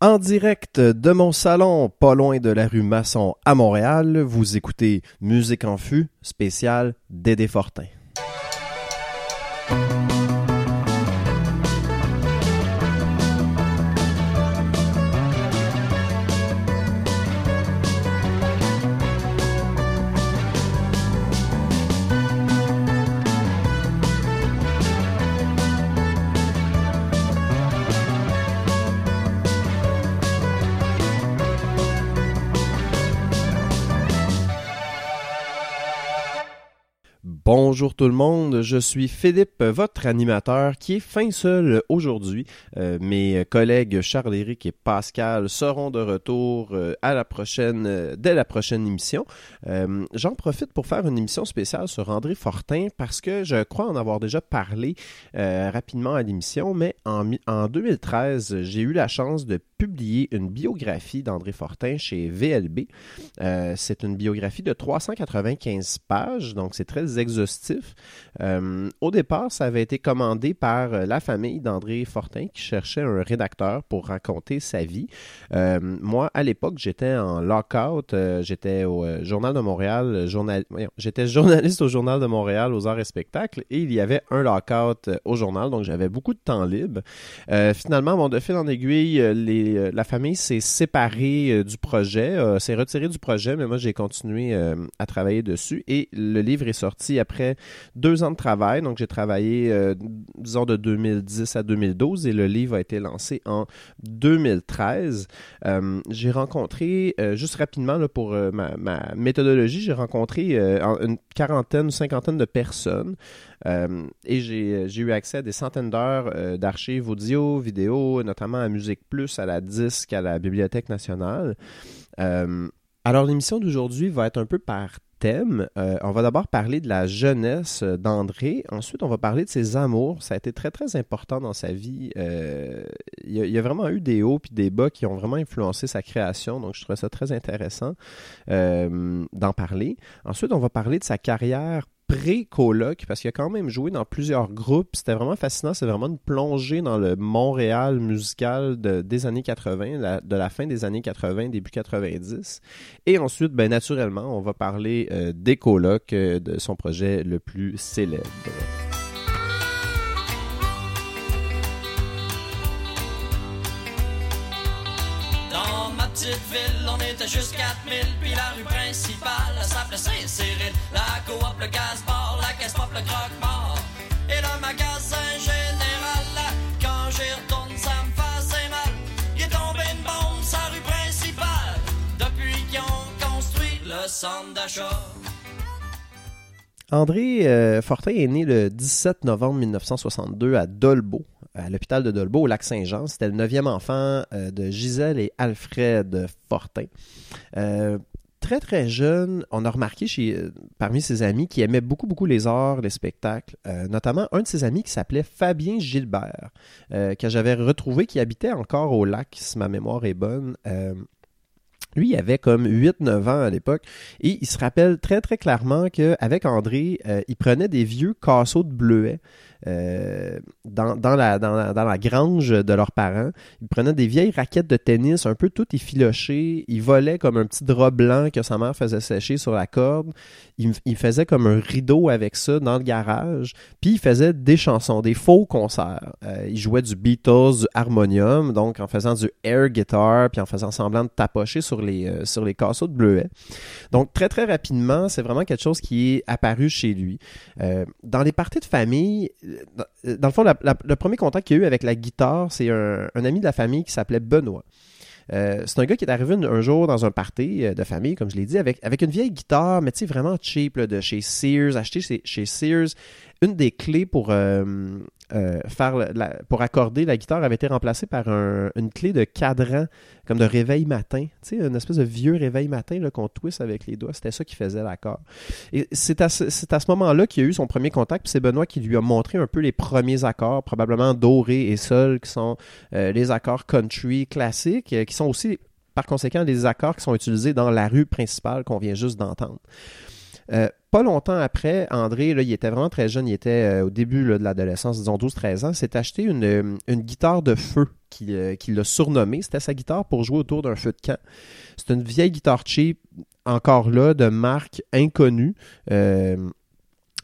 En direct de mon salon, pas loin de la rue Masson à Montréal, vous écoutez Musique en fût, spécial Dédé Fortin. Tout le monde, je suis Philippe, votre animateur qui est fin seul aujourd'hui. Euh, mes collègues Charles-Éric et Pascal seront de retour euh, à la prochaine, euh, dès la prochaine émission. J'en profite pour faire une émission spéciale sur André Fortin parce que je crois en avoir déjà parlé rapidement à l'émission, mais en, en 2013, j'ai eu la chance de publier une biographie d'André Fortin chez VLB. c'est une biographie de 395 pages, donc c'est très exhaustif euh, au départ, ça avait été commandé par euh, la famille d'André Fortin qui cherchait un rédacteur pour raconter sa vie. Euh, moi, à l'époque, j'étais en lockout. j'étais au Journal de Montréal. Journal... J'étais journaliste au Journal de Montréal aux arts et spectacles et il y avait un lockout au journal, donc j'avais beaucoup de temps libre. finalement, bon, de fil en aiguille, la famille s'est séparée du projet, s'est retirée du projet, mais moi, j'ai continué à travailler dessus et le livre est sorti après deux ans de travail. Donc, j'ai travaillé, euh, disons, de 2010 à 2012 et le livre a été lancé en 2013. Euh, j'ai rencontré, euh, juste rapidement là, pour ma, méthodologie, j'ai rencontré une quarantaine, une cinquantaine de personnes. et j'ai eu accès à des centaines d'heures d'archives audio, vidéo, notamment à Musique Plus, à la disque, à la Bibliothèque nationale. alors l'émission d'aujourd'hui va être un peu par Euh, on va d'abord parler de la jeunesse d'André. Ensuite, on va parler de ses amours. Ça a été très, très important dans sa vie. Euh, il, y a, vraiment eu des hauts et des bas qui ont vraiment influencé sa création. Donc, je trouvais ça très intéressant euh, d'en parler. Ensuite, on va parler de sa carrière pré-coloc, parce qu'il a quand même joué dans plusieurs groupes. C'était vraiment fascinant. C'est vraiment une plongée dans le Montréal musical de, des années 80, de la fin des années 80, début 90. Et ensuite, ben, naturellement, on va parler euh, des colocs, euh, de son projet le plus célèbre. Dans ma petite ville, on était juste 4000, puis la rue principale Saint-Cyril. La coop, le gaz la caisse le croque-mort. Et le magasin général, quand j'y retourne, ça me fait mal. Il est tombé une bombe sa rue principale, depuis qu'ils ont construit le centre d'achat. André euh, Fortin est né le 17 novembre 1962 à Dolbeau, à l'hôpital de Dolbeau, au lac Saint-Jean. C'était le neuvième enfant euh, de Gisèle et Alfred Fortin. Euh, très très jeune, on a remarqué chez, parmi ses amis qui aimait beaucoup beaucoup les arts, les spectacles, notamment un de ses amis qui s'appelait Fabien Gilbert, que j'avais retrouvé qui habitait encore au lac, si ma mémoire est bonne. Lui, il avait comme 8-9 ans à l'époque et il se rappelle très très clairement qu'avec André, euh, il prenait des vieux casseaux de bleuets euh, dans, dans, la, dans, dans, la, grange de leurs parents. Ils prenaient des vieilles raquettes de tennis, un peu toutes effilochées. Ils volaient comme un petit drap blanc que sa mère faisait sécher sur la corde. Il, il faisait comme un rideau avec ça dans le garage. Puis il faisait des chansons, des faux concerts. Euh, il jouait du Beatles, du harmonium, donc en faisant du air guitar, puis en faisant semblant de tapocher sur les, euh, sur les casseaux de bleuets. Donc très très rapidement, c'est vraiment quelque chose qui est apparu chez lui. Euh, dans les parties de famille, dans le fond, le premier contact qu'il a eu avec la guitare, c'est un, ami de la famille qui s'appelait Benoît. Euh, c'est un gars qui est arrivé un, jour dans un party euh, de famille, comme je l'ai dit, avec, une vieille guitare, mais tu sais, vraiment cheap, de chez Sears, acheté chez, chez Sears. Une des clés pour, euh, euh, faire la, pour accorder la guitare avait été remplacée par une clé de cadran, comme de réveil matin. Tu sais, une espèce de vieux réveil matin qu'on twist avec les doigts. C'était ça qui faisait l'accord. Et c'est à, ce, ce moment-là qu'il a eu son premier contact. Puis c'est Benoît qui lui a montré un peu les premiers accords, probablement doré et sol, qui sont euh, les accords country classiques, euh, qui sont aussi, par conséquent, les accords qui sont utilisés dans la rue principale qu'on vient juste d'entendre. Pas longtemps après, André, il était vraiment très jeune, il était euh, au début de l'adolescence, disons 12-13 ans, s'est acheté une, euh, une guitare de feu qu'il euh, l'a surnommée. C'était sa guitare pour jouer autour d'un feu de camp. C'est une vieille guitare cheap, encore là, de marque inconnue. Euh,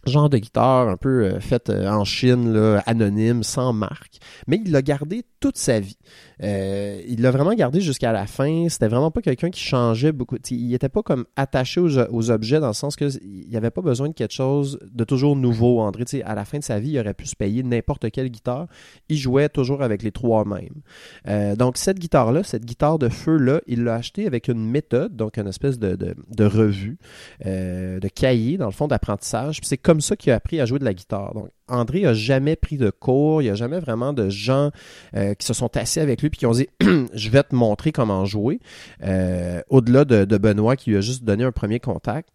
genre de guitare un peu euh, faite euh, en Chine, anonyme, sans marque. Mais il l'a gardé toute sa vie. Euh, il l'a vraiment gardé jusqu'à la fin. C'était vraiment pas quelqu'un qui changeait beaucoup. Il était pas comme attaché aux, objets dans le sens que il n'y avait pas besoin de quelque chose de toujours nouveau. André, à la fin de sa vie, il aurait pu se payer n'importe quelle guitare. Il jouait toujours avec les trois mêmes. Donc cette guitare-là, cette guitare de feu-là, il l'a acheté avec une méthode, donc une espèce de, revue, de cahier, dans le fond, d'apprentissage. C'est comme ça qu'il a appris à jouer de la guitare. Donc André a jamais pris de cours, il n'y a jamais vraiment de gens euh, qui se sont assis avec lui puis qui ont dit je vais te montrer comment jouer. Euh, Au-delà de, de Benoît qui lui a juste donné un premier contact.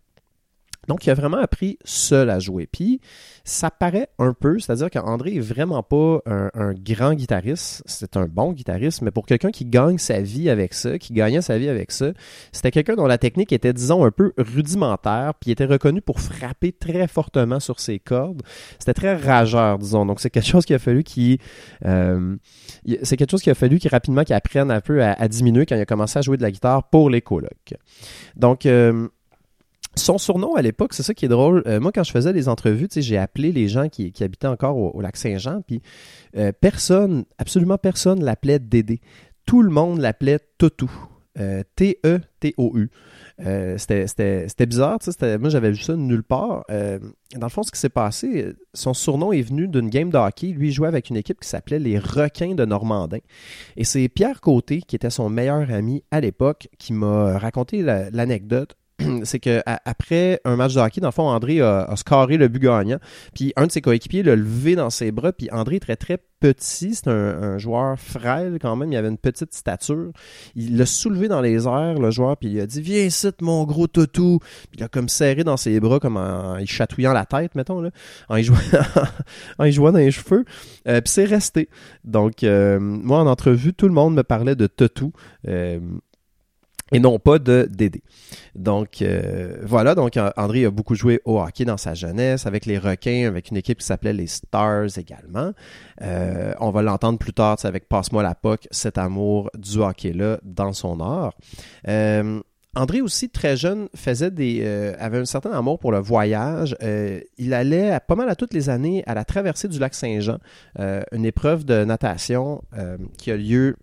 Donc, il a vraiment appris seul à jouer. Puis, ça paraît un peu, c'est-à-dire qu'André est vraiment pas un, grand guitariste. C'est un bon guitariste, mais pour quelqu'un qui gagne sa vie avec ça, qui gagnait sa vie avec ça, c'était quelqu'un dont la technique était, disons, un peu rudimentaire, puis il était reconnu pour frapper très fortement sur ses cordes. C'était très rageur, disons. Donc, c'est quelque chose qui a fallu qu'il... Euh, c'est quelque chose qui a fallu qu'il rapidement qu'il apprenne un peu à, à, diminuer quand il a commencé à jouer de la guitare pour les colocs. Donc... Euh, son surnom à l'époque, c'est ça qui est drôle. Euh, moi, quand je faisais des entrevues, j'ai appelé les gens qui, habitaient encore au, lac Saint-Jean, puis euh, personne, absolument personne l'appelait Dédé. Tout le monde l'appelait Totou. Euh, T-E-T-O-U. C'était bizarre, moi j'avais vu ça nulle part. Dans le fond, ce qui s'est passé, son surnom est venu d'une game de hockey. Lui, il jouait avec une équipe qui s'appelait les Requins de Normandin. Et c'est Pierre Côté, qui était son meilleur ami à l'époque, qui m'a raconté l'anecdote c'est que à, après un match de hockey, dans le fond, André a, a scoré le but gagnant. Puis un de ses coéquipiers l'a levé dans ses bras. Puis André est très très petit, c'est un, joueur frêle quand même. Il avait une petite stature. Il l'a soulevé dans les airs, le joueur, puis il a dit Viens ici, mon gros toutou. Puis il a comme serré dans ses bras, comme en, en chatouillant la tête, mettons, là, en y jouant, en y jouant dans les cheveux. Euh, puis c'est resté. Donc, euh, moi, en entrevue, tout le monde me parlait de toutou. Euh, et non pas de Dédé. Donc euh, voilà, donc André a beaucoup joué au hockey dans sa jeunesse, avec les requins, avec une équipe qui s'appelait les Stars également. Euh, on va l'entendre plus tard avec Passe-moi la POC, cet amour du hockey-là dans son art. Euh, André aussi très jeune faisait des euh, avait un certain amour pour le voyage. Euh, il allait pas mal à toutes les années à la traversée du lac Saint-Jean, euh, une épreuve de natation qui a lieu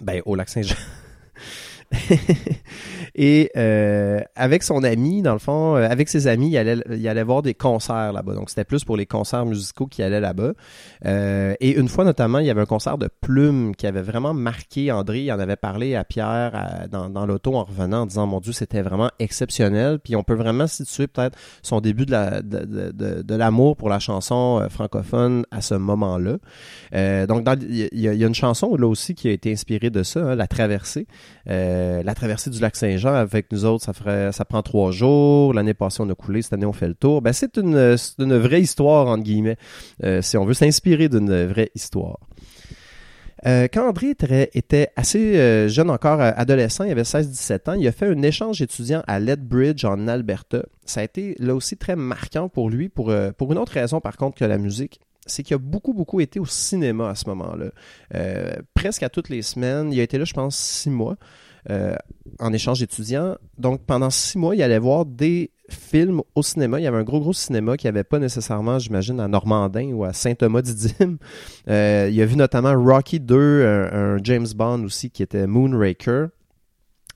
ben, au lac Saint-Jean. et euh, avec son ami, dans le fond, euh, avec ses amis, il allait, il allait voir des concerts là-bas. Donc c'était plus pour les concerts musicaux qui allaient là-bas. Euh, et une fois notamment, il y avait un concert de Plume qui avait vraiment marqué André. Il en avait parlé à Pierre dans, l'auto en revenant en disant mon Dieu, c'était vraiment exceptionnel. Puis on peut vraiment situer peut-être son début de, la, de, de, de, de l'amour pour la chanson francophone à ce moment-là. Donc il y, a une chanson là aussi qui a été inspirée de ça, hein, La Traversée. La traversée du lac Saint-Jean avec nous autres, ça prend trois jours. L'année passée, on a coulé. Cette année, on fait le tour. Ben, c'est une, vraie histoire, entre guillemets, euh, si on veut s'inspirer d'une vraie histoire. Euh, quand André était, assez euh, jeune encore, adolescent, il avait 16-17 ans, il a fait un échange étudiant à Lethbridge en Alberta. Ça a été là aussi très marquant pour lui, pour, euh, une autre raison par contre que la musique c'est qu'il a beaucoup, beaucoup été au cinéma à ce moment-là. Euh, presque à toutes les semaines. Il a été là, je pense, six mois euh, en échange d'étudiants. Donc, pendant six mois, il allait voir des films au cinéma. Il y avait un gros, gros cinéma qui avait pas nécessairement, j'imagine, à Normandin ou à Saint-Thomas-Didyme. Euh, il a vu notamment Rocky 2, un, James Bond aussi qui était Moonraker.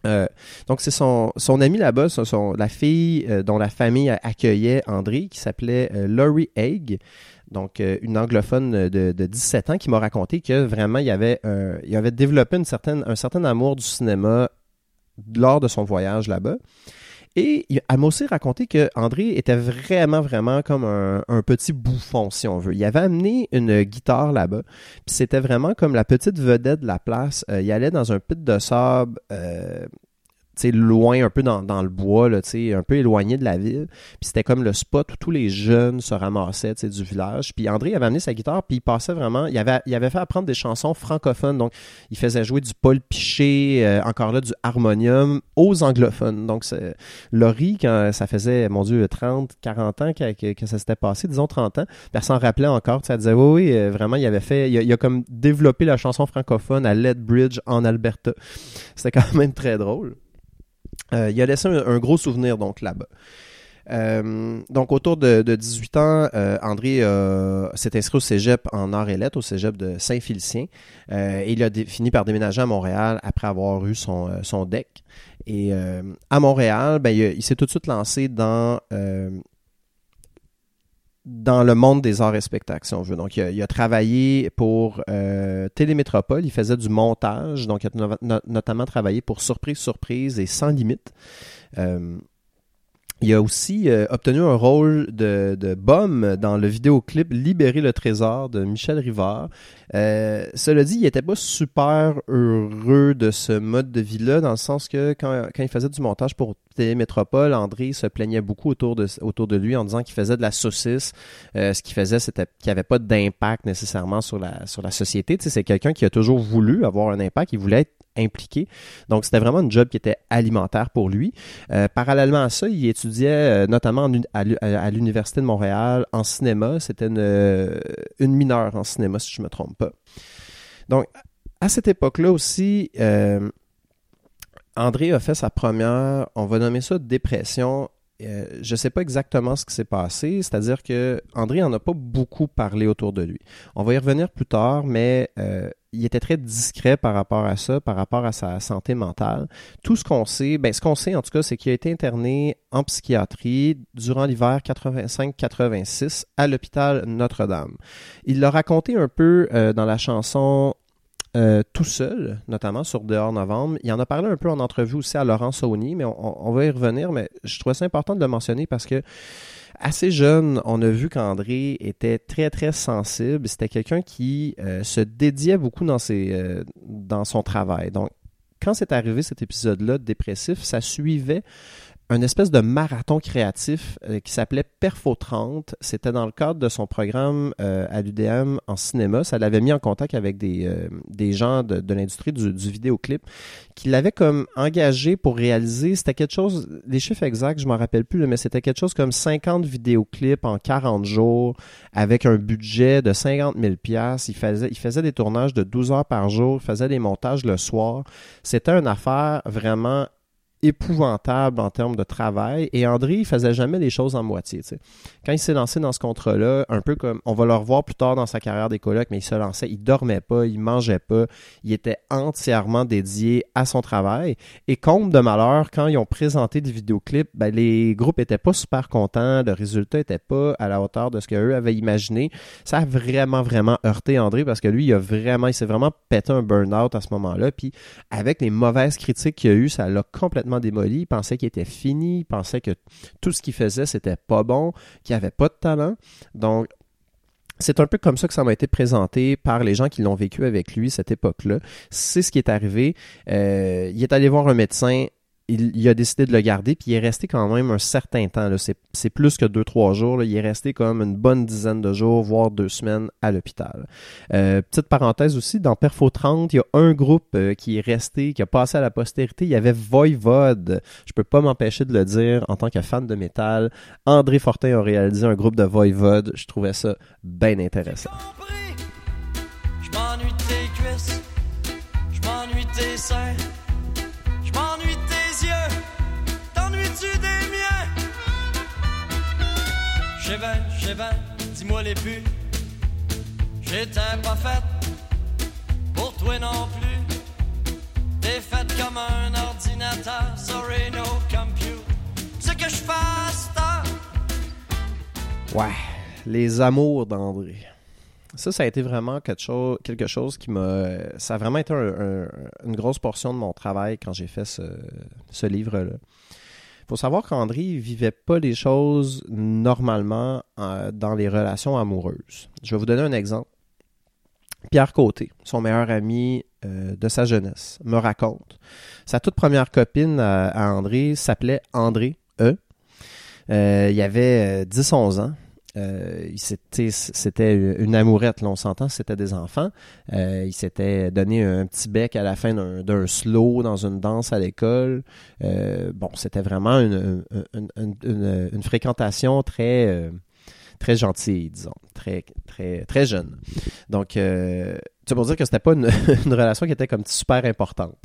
Euh, donc c'est son, son ami là-bas, son, la fille dont la famille accueillait André, qui s'appelait Laurie Haig donc euh, une anglophone de, de 17 ans qui m'a raconté que vraiment il avait, euh, développé un certain amour du cinéma lors de son voyage là-bas. Et elle m'a aussi raconté que André était vraiment, vraiment comme un, petit bouffon, si on veut. Il avait amené une guitare là-bas, puis c'était vraiment comme la petite vedette de la place. Euh, il allait dans un pit de sable sais, loin, un peu dans, dans le bois, là, un peu éloigné de la ville. Puis c'était comme le spot où tous les jeunes se ramassaient, du village. Puis André avait amené sa guitare, puis il passait vraiment, il avait, fait apprendre des chansons francophones. Donc, il faisait jouer du Paul euh, encore là, du harmonium aux anglophones. Donc, Laurie, quand ça faisait, mon Dieu, 30, 40 ans que, que, ça s'était passé, disons 30 ans, elle s'en rappelait encore, elle disait, oui, euh, vraiment, il avait fait, il a comme développé la chanson francophone à Lethbridge, en Alberta. C'était quand même très drôle. Euh, il a laissé un, gros souvenir donc là-bas. Euh, donc autour de, de 18 ans, euh, André s'est inscrit au cégep en arts et lettres, au cégep de Saint-Félicien. et il a fini par déménager à Montréal après avoir eu son, deck. Et à Montréal, ben, il s'est tout de suite lancé dans dans le monde des arts et spectacles, si on veut. Donc, il a, il a travaillé pour euh, Télémétropole, il faisait du montage, donc il a no notamment travaillé pour Surprise, Surprise et Sans Limite. Euh, il a aussi euh, obtenu un rôle de, de Bum dans le vidéoclip Libérer le trésor de Michel Rivard. Euh, cela dit, il n'était pas super heureux de ce mode de vie-là, dans le sens que quand, quand il faisait du montage pour Télémétropole, André se plaignait beaucoup autour de, autour de lui en disant qu'il faisait de la saucisse. Euh, ce qu'il faisait, c'était qu'il n'y avait pas d'impact nécessairement sur la, sur la société. Tu sais, c'est quelqu'un qui a toujours voulu avoir un impact, il voulait être impliqué. Donc, c'était vraiment un job qui était alimentaire pour lui. Euh, parallèlement à ça, il étudiait notamment en, à, l'Université de Montréal en cinéma. C'était une, une mineure en cinéma, si je me trompe pas. Donc, à cette époque-là aussi, euh, André a fait sa première, on va nommer ça dépression. Euh, je ne sais pas exactement ce qui s'est passé, c'est-à-dire que André n'en a pas beaucoup parlé autour de lui. On va y revenir plus tard, mais euh, il était très discret par rapport à ça, par rapport à sa santé mentale. Tout ce qu'on sait, ben ce qu'on sait en tout cas, c'est qu'il a été interné en psychiatrie durant l'hiver 85-86 à l'hôpital Notre-Dame. Il l'a raconté un peu euh, dans la chanson euh, tout seul, notamment sur Dehors Novembre. Il en a parlé un peu en entrevue aussi à Laurent Saunier, mais on, on va y revenir. Mais je trouvais ça important de le mentionner parce que assez jeune, on a vu qu'André était très très sensible. C'était quelqu'un qui euh, se dédiait beaucoup dans euh, dans son travail. Donc quand c'est arrivé cet épisode-là dépressif, ça suivait un espèce de marathon créatif euh, qui s'appelait Perfo 30. C'était dans le cadre de son programme euh, à l'UDM en cinéma. Ça l'avait mis en contact avec des, euh, des gens de, de l'industrie du, du, vidéoclip qui l'avaient comme engagé pour réaliser, c'était quelque chose, les chiffres exacts, je m'en rappelle plus, mais c'était quelque chose comme 50 vidéoclips en 40 jours avec un budget de 50 000 pièces. Il faisait, il faisait des tournages de 12 heures par jour, faisait des montages le soir. C'était une affaire vraiment épouvantable en termes de travail. Et André, il faisait jamais les choses en moitié. Quand il s'est lancé dans ce contrat-là, un peu comme on va le revoir plus tard dans sa carrière d'écologue, mais il se lançait, il dormait pas, il mangeait pas, il était entièrement dédié à son travail. Et compte de malheur, quand ils ont présenté des vidéoclips, ben, les groupes étaient pas super contents, le résultat était pas à la hauteur de ce qu'eux avaient imaginé. Ça a vraiment, vraiment heurté André parce que lui, il a vraiment, il s'est vraiment pété un burn-out à ce moment-là. Puis avec les mauvaises critiques qu'il a eu, ça l'a complètement démoli. Il pensait qu'il était fini. Il pensait que tout ce qu'il faisait, c'était pas bon, qu'il avait pas de talent. Donc, c'est un peu comme ça que ça m'a été présenté par les gens qui l'ont vécu avec lui cette époque-là. C'est ce qui est arrivé. Euh, il est allé voir un médecin il, a décidé de le garder, puis il est resté quand même un certain temps. C'est plus que deux, trois jours. Là. Il est resté comme une bonne dizaine de jours, voire deux semaines à l'hôpital. Euh, petite parenthèse aussi, dans Perfo 30, il y a un groupe euh, qui est resté, qui a passé à la postérité. Il y avait Voivode. Je peux pas m'empêcher de le dire en tant que fan de métal. André Fortin a réalisé un groupe de Voivode. Je trouvais ça bien intéressant. Je m'ennuie tes cuisses. Je m'ennuie tes seins. Ben, j'ai ben, dis-moi les buts. J'étais pas faite pour toi non plus. T'es faite comme un ordinateur, sorry no compute. C'est que je fasse. Ouais, les amours d'André. Ça, ça a été vraiment quelque chose, quelque chose qui m'a. Ça a vraiment été un, un, une grosse portion de mon travail quand j'ai fait ce, ce livre-là faut savoir qu'André vivait pas les choses normalement euh, dans les relations amoureuses. Je vais vous donner un exemple. Pierre Côté, son meilleur ami euh, de sa jeunesse, me raconte. Sa toute première copine à, à André s'appelait André E. Euh, il avait 10-11 ans. Euh, c'était une amourette, là, on s'entend, c'était des enfants. Euh, il s'était donné un petit bec à la fin d'un slow dans une danse à l'école. Euh, bon, c'était vraiment une, une, une- une- une fréquentation très, euh, très gentille, disons, très, très, très jeune. Donc, euh, c'est pour dire que c'était pas une, relation qui était comme super importante.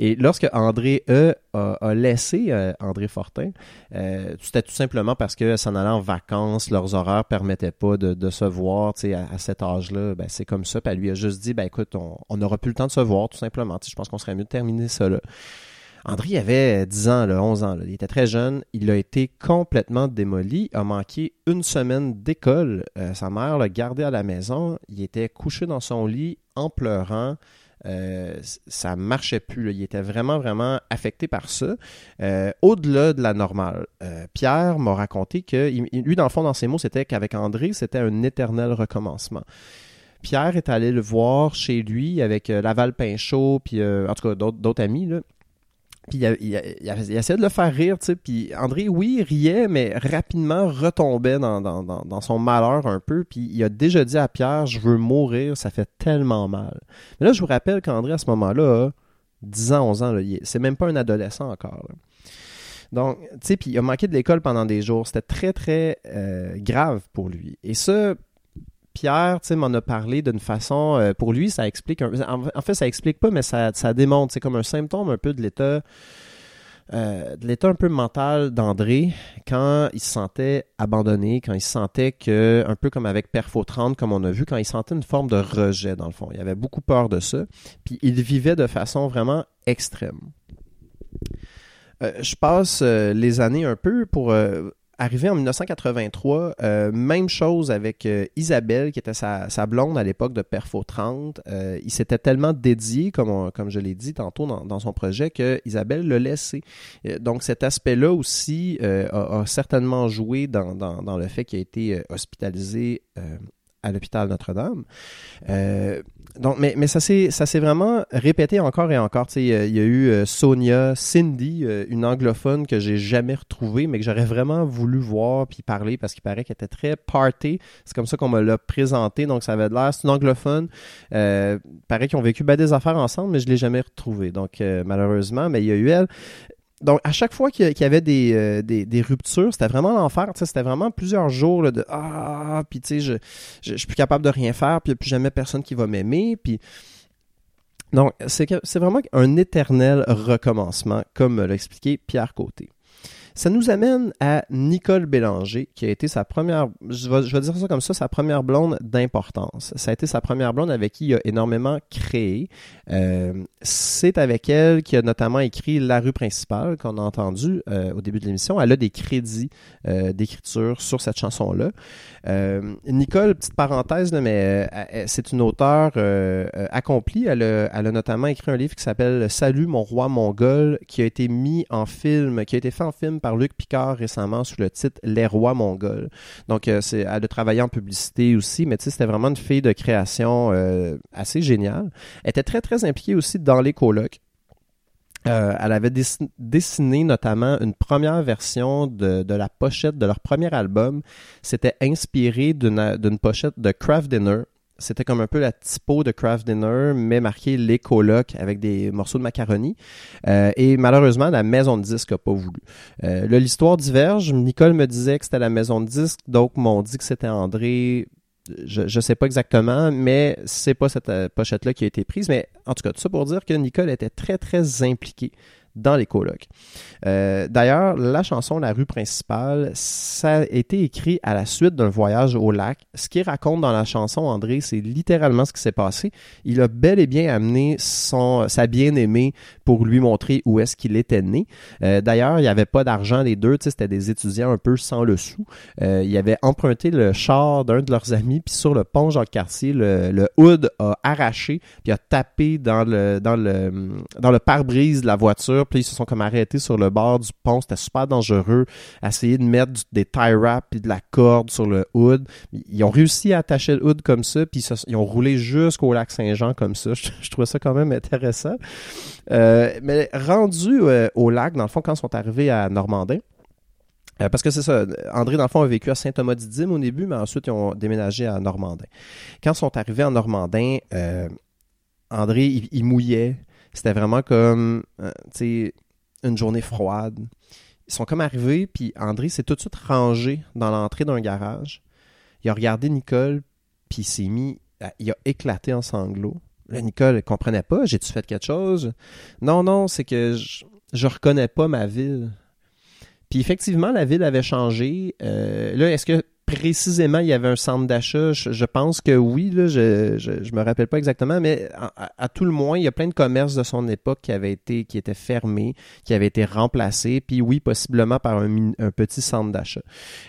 Et lorsque André E a, laissé euh, André Fortin, euh, c'était tout simplement parce que s'en allant en vacances, leurs horaires permettaient pas de, de se voir, tu sais, à, cet âge-là, ben c'est comme ça. Puis elle lui a juste dit, ben écoute, on on n'aura plus le temps de se voir, tout simplement. Tu sais, je pense qu'on serait mieux de terminer ça là. André avait 10 ans, là, 11 ans. Il était très jeune. Il a été complètement démoli. A manqué une semaine d'école. Euh, sa mère l'a gardé à la maison. Il était couché dans son lit en pleurant. Euh, ça marchait plus. Il était vraiment, vraiment affecté par ça. Euh, Au-delà de la normale, euh, Pierre m'a raconté que, lui, dans le fond, dans ses mots, c'était qu'avec André, c'était un éternel recommencement. Pierre est allé le voir chez lui avec Laval Pinchot, puis en tout cas d'autres amis. Là. Puis il, il, il essayait de le faire rire, tu sais. Puis André, oui, riait, mais rapidement retombait dans, dans, dans, dans son malheur un peu. Puis il a déjà dit à Pierre, je veux mourir, ça fait tellement mal. Mais là, je vous rappelle qu'André, à ce moment-là, a 10 ans, 11 ans, c'est même pas un adolescent encore. Donc, tu sais, puis il a manqué de l'école pendant des jours. C'était très, très euh, grave pour lui. Et ça, Pierre, tu sais, m'en a parlé d'une façon, euh, pour lui, ça explique, un- en, fait, ça explique pas, mais ça, ça démontre, c'est comme un symptôme un peu de l'état, euh, de l'état un peu mental d'André quand il se sentait abandonné, quand il se sentait que, un peu comme avec Perfo 30, comme on a vu, quand il sentait une forme de rejet dans le fond. Il avait beaucoup peur de ça, puis il vivait de façon vraiment extrême. Euh, je passe les années un peu pour arriver en 1983. euh, même chose avec euh, Isabelle, qui était sa, blonde à l'époque de Perfo 30. Euh, il s'était tellement dédié, comme, comme je l'ai dit tantôt dans, dans son projet, que Isabelle l'a laissé. Donc cet aspect-là aussi a, certainement joué dans, dans, dans le fait qu'il a été hospitalisé à l'hôpital Notre-Dame. Donc, mais, mais ça s'est vraiment répété encore et encore. Tu sais, il y a eu euh, Sonia, Cindy, euh, une anglophone que j'ai jamais retrouvée, mais que j'aurais vraiment voulu voir puis parler parce qu'il paraît qu'elle était très party. C'est comme ça qu'on me l'a présenté, donc ça avait l'air. C'est une anglophone. Euh, paraît qu'ils ont vécu ben des affaires ensemble, mais je l'ai jamais retrouvée. Donc euh, malheureusement, mais il y a eu elle. Donc, à chaque fois qu'il y, avait des, euh, des, ruptures, c'était vraiment l'enfer. C'était vraiment plusieurs jours de Ah, puis tu sais, je, je, suis plus capable de rien faire, puis il n'y a plus jamais personne qui va m'aimer. Puis. Donc, c'est vraiment un éternel recommencement, comme l'a expliqué Pierre Côté. Ça nous amène à Nicole Bélanger, qui a été sa première, je vais, je vais dire ça comme ça, sa première blonde d'importance. Ça a été sa première blonde avec qui il a énormément créé. Euh, c'est avec elle qu'il a notamment écrit La rue principale, qu'on a entendu euh, au début de l'émission. Elle a des crédits euh, d'écriture sur cette chanson-là. Euh, Nicole, petite parenthèse, là, mais euh, elle- c'est une auteure euh, euh, accomplie. Elle a, elle a notamment écrit un livre qui s'appelle Salut mon roi mongol, qui a été mis en film, qui a été fait en film par Luc Picard récemment sous le titre Les rois mongols. Donc, euh, c'est, elle a travaillé en publicité aussi, mais tu c'était vraiment une fille de création euh, assez géniale. Elle était très, très impliquée aussi dans les colocs. Euh, elle avait dessin- dessiné notamment une première version de, la pochette de leur premier album. C'était inspiré d'une d'une pochette de Craft Dinner. C'était comme un peu la typo de Craft Dinner, mais marqué les colocs avec des morceaux de macaroni. Euh, et malheureusement, la maison de disque n'a pas voulu. Euh, là, l'histoire diverge. Nicole me disait que c'était la maison de disque, d'autres m'ont dit que c'était André. Je, je sais pas exactement, mais c'est pas cette euh, pochette-là qui a été prise. Mais en tout cas, tout ça pour dire que Nicole était très, très impliquée dans les colocs. Euh, D'ailleurs, la chanson La rue principale, ça a été écrit à la suite d'un voyage au lac. Ce qu'il raconte dans la chanson, André, c'est littéralement ce qui s'est passé. Il a bel et bien amené son, sa bien-aimée pour lui montrer où est-ce qu'il était né. Euh, D'ailleurs, il n'y avait pas d'argent les deux, c'était des étudiants un peu sans le sou. Euh, il avait emprunté le char d'un de leurs amis, puis sur le pont Jacques-Cartier, le, le hood a arraché, puis a tapé dans le, dans le, dans le pare-brise de la voiture, puis ils se sont comme arrêtés sur le bord du pont, c'était super dangereux, essayer de mettre des tie wraps puis de la corde sur le hood. Ils ont réussi à attacher le hood comme ça, puis ils ont roulé jusqu'au lac Saint-Jean comme ça. Je, trouvais ça quand même intéressant. Euh, mais rendu euh, au lac, dans le fond, quand ils sont arrivés à Normandin, euh, parce que c'est ça, André, dans le fond, a vécu à Saint-Thomas-d'Idyme au début, mais ensuite, ils ont déménagé à Normandin. Quand ils sont arrivés à Normandin, André, il, mouillait. C'était vraiment comme, euh, tu sais, une journée froide. Ils sont comme arrivés, puis André s'est tout de suite rangé dans l'entrée d'un garage. Il a regardé Nicole, puis il s'est mis, il a éclaté en sanglots. Là, Nicole, elle comprenait pas. J'ai-tu fait quelque chose? Non, non, c'est que je, je reconnais pas ma ville. Puis effectivement, la ville avait changé. Euh, là, est-ce que précisément il y avait un centre d'achat? Je, pense que oui, là, je, je, me rappelle pas exactement, mais à, tout le moins, il y a plein de commerces de son époque qui avaient été, qui étaient fermés, qui avaient été remplacés, puis oui, possiblement par un, petit centre d'achat.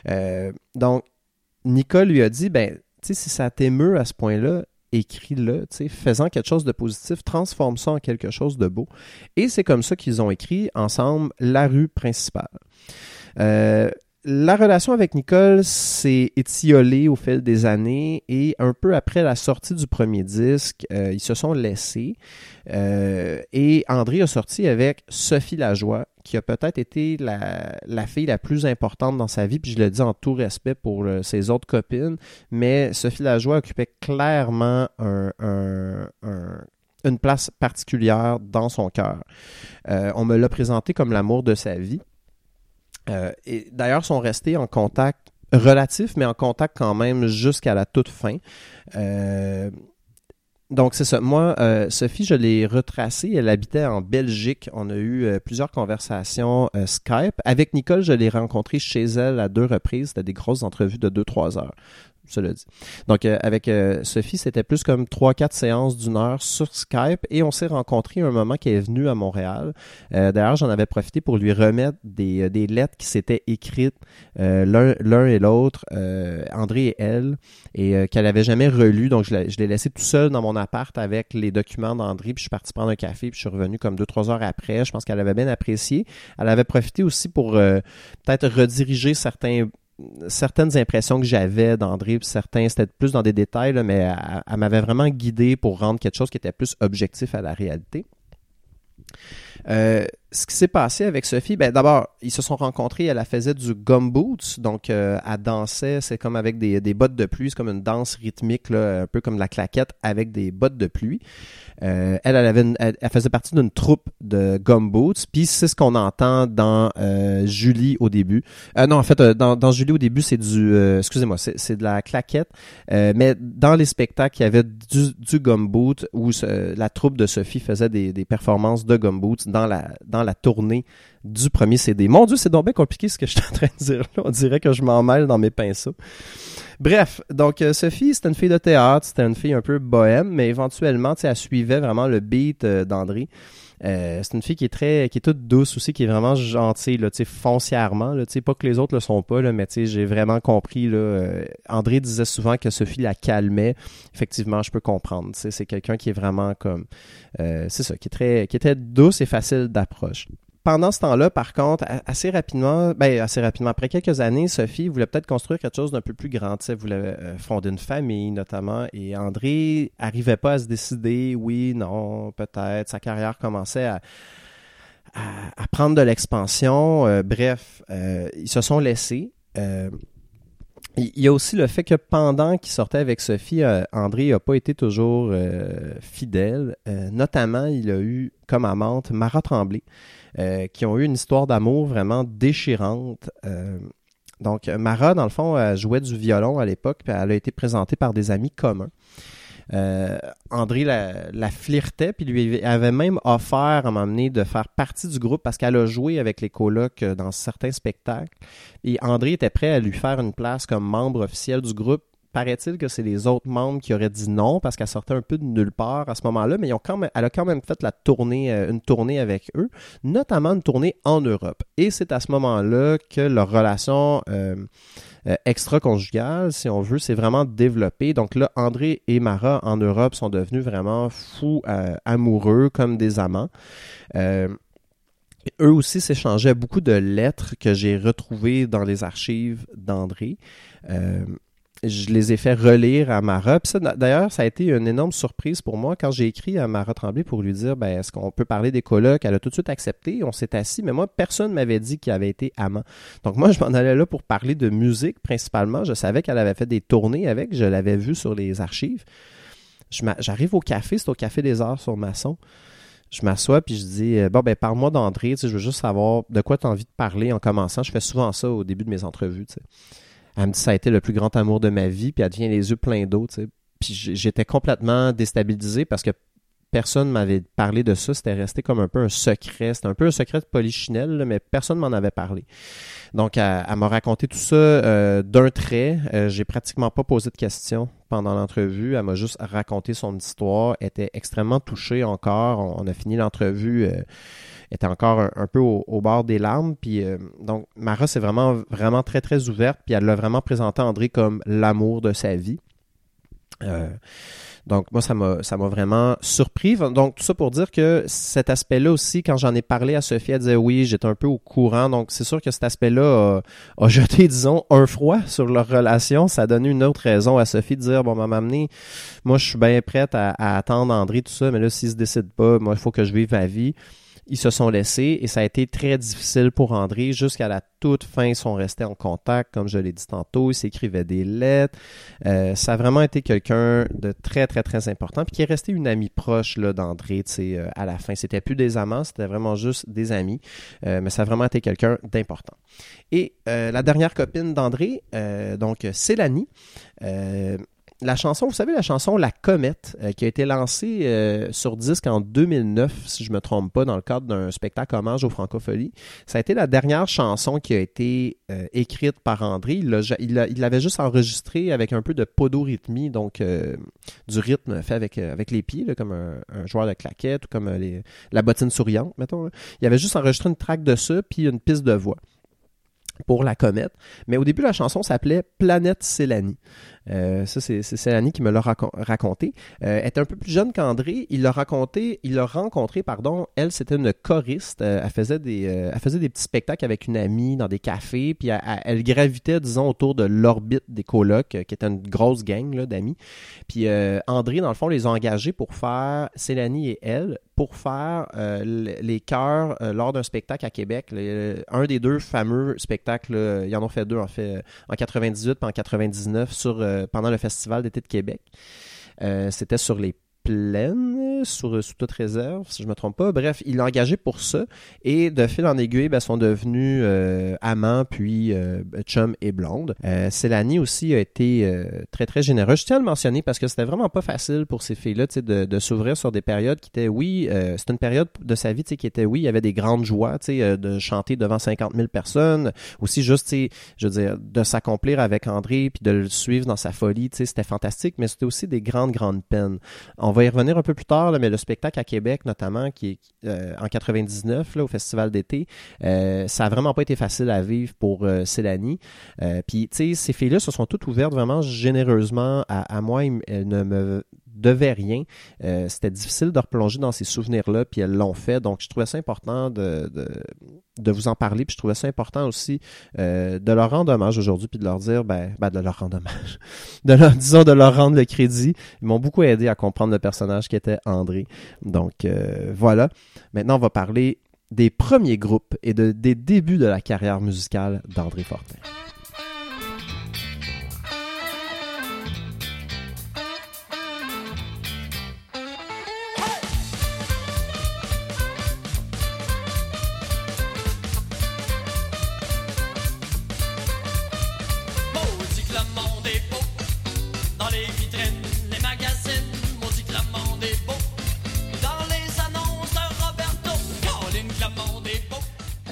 Euh, donc, Nicole lui a dit, ben, tu sais, si ça t'émeut à ce point-là, écris-le, faisant quelque chose de positif, transforme ça en quelque chose de beau. Et c'est comme ça qu'ils ont écrit ensemble La rue principale. Euh, la relation avec Nicole s'est étiolée au fil des années et un peu après la sortie du premier disque, euh, ils se sont laissés euh, et André a sorti avec Sophie Lajoie, qui a peut-être été la, fille la plus importante dans sa vie, puis je le dis en tout respect pour ses autres copines, mais Sophie Lajoie occupait clairement une place particulière dans son cœur. on me l'a présenté comme l'amour de sa vie. Euh, et d'ailleurs, sont restés en contact relatif, mais en contact quand même jusqu'à la toute fin. Euh, donc, c'est ça. Moi, euh, Sophie, je l'ai retracée. Elle habitait en Belgique. On a eu plusieurs conversations Skype. Avec Nicole, je l'ai rencontrée chez elle à deux reprises. C'était des grosses entrevues de 2-3 heures cela dit. Donc, euh, avec euh, Sophie, c'était plus comme 3-4 séances d'une heure sur Skype et on s'est rencontrés un moment qui est venu à Montréal. Euh, d'ailleurs, j'en avais profité pour lui remettre des, des lettres qui s'étaient écrites l'un et l'autre, André et elle, et qu'elle avait jamais relu. Donc, je l'ai laissé tout seul dans mon appart avec les documents d'André, puis je suis parti prendre un café, puis je suis revenu comme 2-3 heures après. Je pense qu'elle avait bien apprécié. Elle avait profité aussi pour peut-être rediriger certains certaines impressions que j'avais d'André, certains, c'était plus dans des détails, mais elle, m'avait vraiment guidé pour rendre quelque chose qui était plus objectif à la réalité. Euh, ce qui s'est passé avec Sophie, ben d'abord, ils se sont rencontrés, elle, faisait du gumboots, donc euh, elle dansait, c'est comme avec des, des, bottes de pluie, c'est comme une danse rythmique, un peu comme la claquette avec des bottes de pluie. Euh, elle, avait elle, faisait partie d'une troupe de gumboots, puis c'est ce qu'on entend dans Julie au début. Non, en fait, dans, dans, Julie au début, c'est du, excusez-moi, c'est de la claquette, mais dans les spectacles, il y avait du, du gumboot où la troupe de Sophie faisait des, des performances de gumboots dans la dans la tournée du premier CD. Mon Dieu, c'est donc bien compliqué ce que je suis en train de dire là. On dirait que je m'en mêle dans mes pinceaux. Bref, donc euh, Sophie, c'était une fille de théâtre, c'était une fille un peu bohème, mais éventuellement, elle suivait vraiment le beat euh, d'André. Euh, c'est une fille qui est très, qui est toute douce aussi, qui est vraiment gentille, là, foncièrement, là, pas que les autres le sont pas, là, mais j'ai vraiment compris, là, André disait souvent que Sophie la calmait. Effectivement, je peux comprendre, c'est quelqu'un qui est vraiment comme, c'est ça, qui est très, qui était douce et facile d'approche pendant ce temps-là, par contre, assez rapidement, ben assez rapidement, après quelques années, Sophie voulait peut-être construire quelque chose d'un peu plus grand. Elle voulait euh, fonder une famille, notamment. Et André arrivait pas à se décider, oui, non, peut-être. Sa carrière commençait à, à, prendre de l'expansion. Euh, bref, euh, ils se sont laissés. il y a aussi le fait que pendant qu'il sortait avec Sophie, André n'a pas été toujours fidèle. notamment, il a eu comme amante Mara Tremblay. Euh, qui ont eu une histoire d'amour vraiment déchirante. Euh, donc, Mara, dans le fond, elle jouait du violon à l'époque, puis elle a été présentée par des amis communs. Euh, André la, flirtait, puis lui avait même offert à m'amener de faire partie du groupe parce qu'elle a joué avec les colocs dans certains spectacles. Et André était prêt à lui faire une place comme membre officiel du groupe paraît-il que c'est les autres membres qui auraient dit non parce qu'elle sortait un peu de nulle part à ce moment-là, mais ils ont quand même, elle a quand même fait la tournée, euh, une tournée avec eux, notamment une tournée en Europe. Et c'est à ce moment-là que leur relation euh, euh, extra-conjugale, si on veut, s'est vraiment développée. Donc là, André et Mara en Europe sont devenus vraiment fous amoureux, comme des amants. eux aussi s'échangeaient beaucoup de lettres que j'ai retrouvées dans les archives d'André. Euh, je les ai fait relire à Mara. D'ailleurs, ça a été une énorme surprise pour moi quand j'ai écrit à Mara Tremblay pour lui dire ben, est-ce qu'on peut parler des colocs Elle a tout de suite accepté. On s'est assis, mais moi, personne ne m'avait dit qu'il avait été amant. Donc, moi, je m'en allais là pour parler de musique principalement. Je savais qu'elle avait fait des tournées avec. Je l'avais vu sur les archives. J'arrive au café, c'est au Café des Arts sur Masson. Je m'assois puis je dis euh, Bon, ben, parle-moi d'André. Je veux juste savoir de quoi tu as envie de parler en commençant. Je fais souvent ça au début de mes entrevues. Elle me dit ça a été le plus grand amour de ma vie, puis elle devient les yeux pleins d'eau, tu sais. Puis j'étais complètement déstabilisé parce que personne m'avait parlé de ça. C'était resté comme un peu un secret. C'était un peu un secret de polichinelle, mais personne m'en avait parlé. Donc, elle, m'a raconté tout ça euh, d'un trait. Euh, j'ai pratiquement pas posé de questions pendant l'entrevue. Elle m'a juste raconté son histoire. Elle était extrêmement touchée encore. On, a fini l'entrevue. Euh, était encore un, peu au, bord des larmes. Puis euh, donc, Mara, c'est vraiment, vraiment très, très ouverte. Puis elle l'a vraiment présenté André comme l'amour de sa vie. Euh, donc, moi, ça m'a, ça m'a vraiment surpris. Donc, tout ça pour dire que cet aspect-là aussi, quand j'en ai parlé à Sophie, elle disait oui, j'étais un peu au courant. Donc, c'est sûr que cet aspect-là a, jeté, disons, un froid sur leur relation. Ça a donné une autre raison à Sophie de dire, bon, m'a amené, moi, je suis bien prête à, à, attendre André, tout ça, mais là, s'il se décide pas, moi, il faut que je vive ma vie ils se sont laissés et ça a été très difficile pour André. Jusqu'à la toute fin, ils sont restés en contact, comme je l'ai dit tantôt. Ils s'écrivaient des lettres. Euh, ça a vraiment été quelqu'un de très, très, très important. Puis qui est resté une amie proche d'André euh, à la fin. C'était plus des amants, c'était vraiment juste des amis. Euh, mais ça a vraiment été quelqu'un d'important. Et la dernière copine d'André, donc Célanie, la chanson, vous savez, la chanson La Comète, euh, qui a été lancée euh, sur disque en 2009, si je me trompe pas, dans le cadre d'un spectacle hommage aux francopholies. Ça a été la dernière chanson qui a été euh, écrite par André. Il l'avait juste enregistré avec un peu de podorythmie, donc du rythme fait avec, les pieds, comme un, joueur de claquette ou comme la bottine souriante, mettons. Il avait juste enregistré une track de ça, puis une piste de voix pour la comète. Mais au début, la chanson s'appelait Planète Célanie. Euh, ça, c'est Célanie qui me l'a raconté. Euh, elle était un peu plus jeune qu'André. Il l'a raconté, il l'a rencontré, pardon. Elle, c'était une choriste. Euh, elle faisait des, euh, elle faisait des petits spectacles avec une amie dans des cafés. Puis elle, gravitait, disons, autour de l'orbite des colocs, qui était une grosse gang d'amis. Puis André, dans le fond, les a engagés pour faire Célanie et elle pour faire les chœurs lors d'un spectacle à Québec. un des deux fameux spectacles, il y en ont fait deux en fait, en 98 et en 99 sur euh, pendant le Festival d'été de Québec. Euh, c'était sur les pleine, sous, sous, toute réserve, si je me trompe pas. Bref, il l'a engagé pour ça. Et de fil en aiguille, ben, sont devenus euh, amants, puis euh, chum et blonde. Euh, Célanie aussi a été euh, très, très généreuse. Je tiens à le mentionner parce que c'était vraiment pas facile pour ces filles-là de, de s'ouvrir sur des périodes qui étaient, oui, c'est une période de sa vie qui était, oui, il y avait des grandes joies de chanter devant 50 000 personnes. Aussi, juste, je veux dire, de s'accomplir avec André, puis de le suivre dans sa folie, c'était fantastique, mais c'était aussi des grandes, grandes peines va y revenir un peu plus tard, mais le spectacle à Québec, notamment, qui est euh, en 99, là, au Festival d'été, euh, ça a vraiment pas été facile à vivre pour euh, Célanie. Puis, tu sais, ces filles-là se sont toutes ouvertes vraiment généreusement à, moi. Elles ne me devait rien. Euh, c'était difficile de replonger dans ces souvenirs-là, puis elles l'ont fait. Donc, je trouvais ça important de, de, vous en parler, puis je trouvais ça important aussi euh, de leur rendre hommage aujourd'hui, puis de leur dire, ben, ben, de leur rendre hommage, de leur, disons, de leur rendre le crédit. Ils m'ont beaucoup aidé à comprendre le personnage qui était André. Donc, euh, voilà. Maintenant, on va parler des premiers groupes et de, des débuts de la carrière musicale d'André Fortin.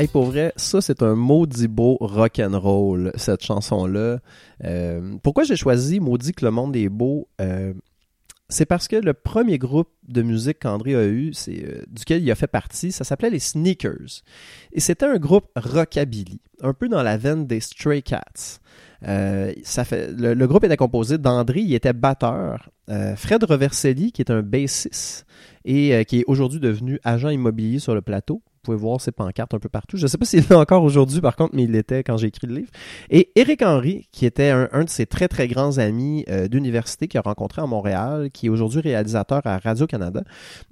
Pour vrai, ça c'est un maudit beau rock and roll cette chanson là. Euh, pourquoi j'ai choisi Maudit que le monde est beau? Euh, C'est parce que le premier groupe de musique qu'André a eu, c'est euh, duquel il a fait partie, ça s'appelait les Sneakers et c'était un groupe rockabilly, un peu dans la veine des Stray Cats. le, groupe était composé d'André, il était batteur, Fred Reverselli qui est un bassiste et qui est aujourd'hui devenu agent immobilier sur le plateau pouvez voir ses pancartes un peu partout. Je ne sais pas s'il est encore aujourd'hui, par contre, mais il l'était quand j'ai écrit le livre. Et Eric Henry, qui était un, de ses très, très grands amis euh, d'université qu'il a rencontré à Montréal, qui est aujourd'hui réalisateur à Radio-Canada.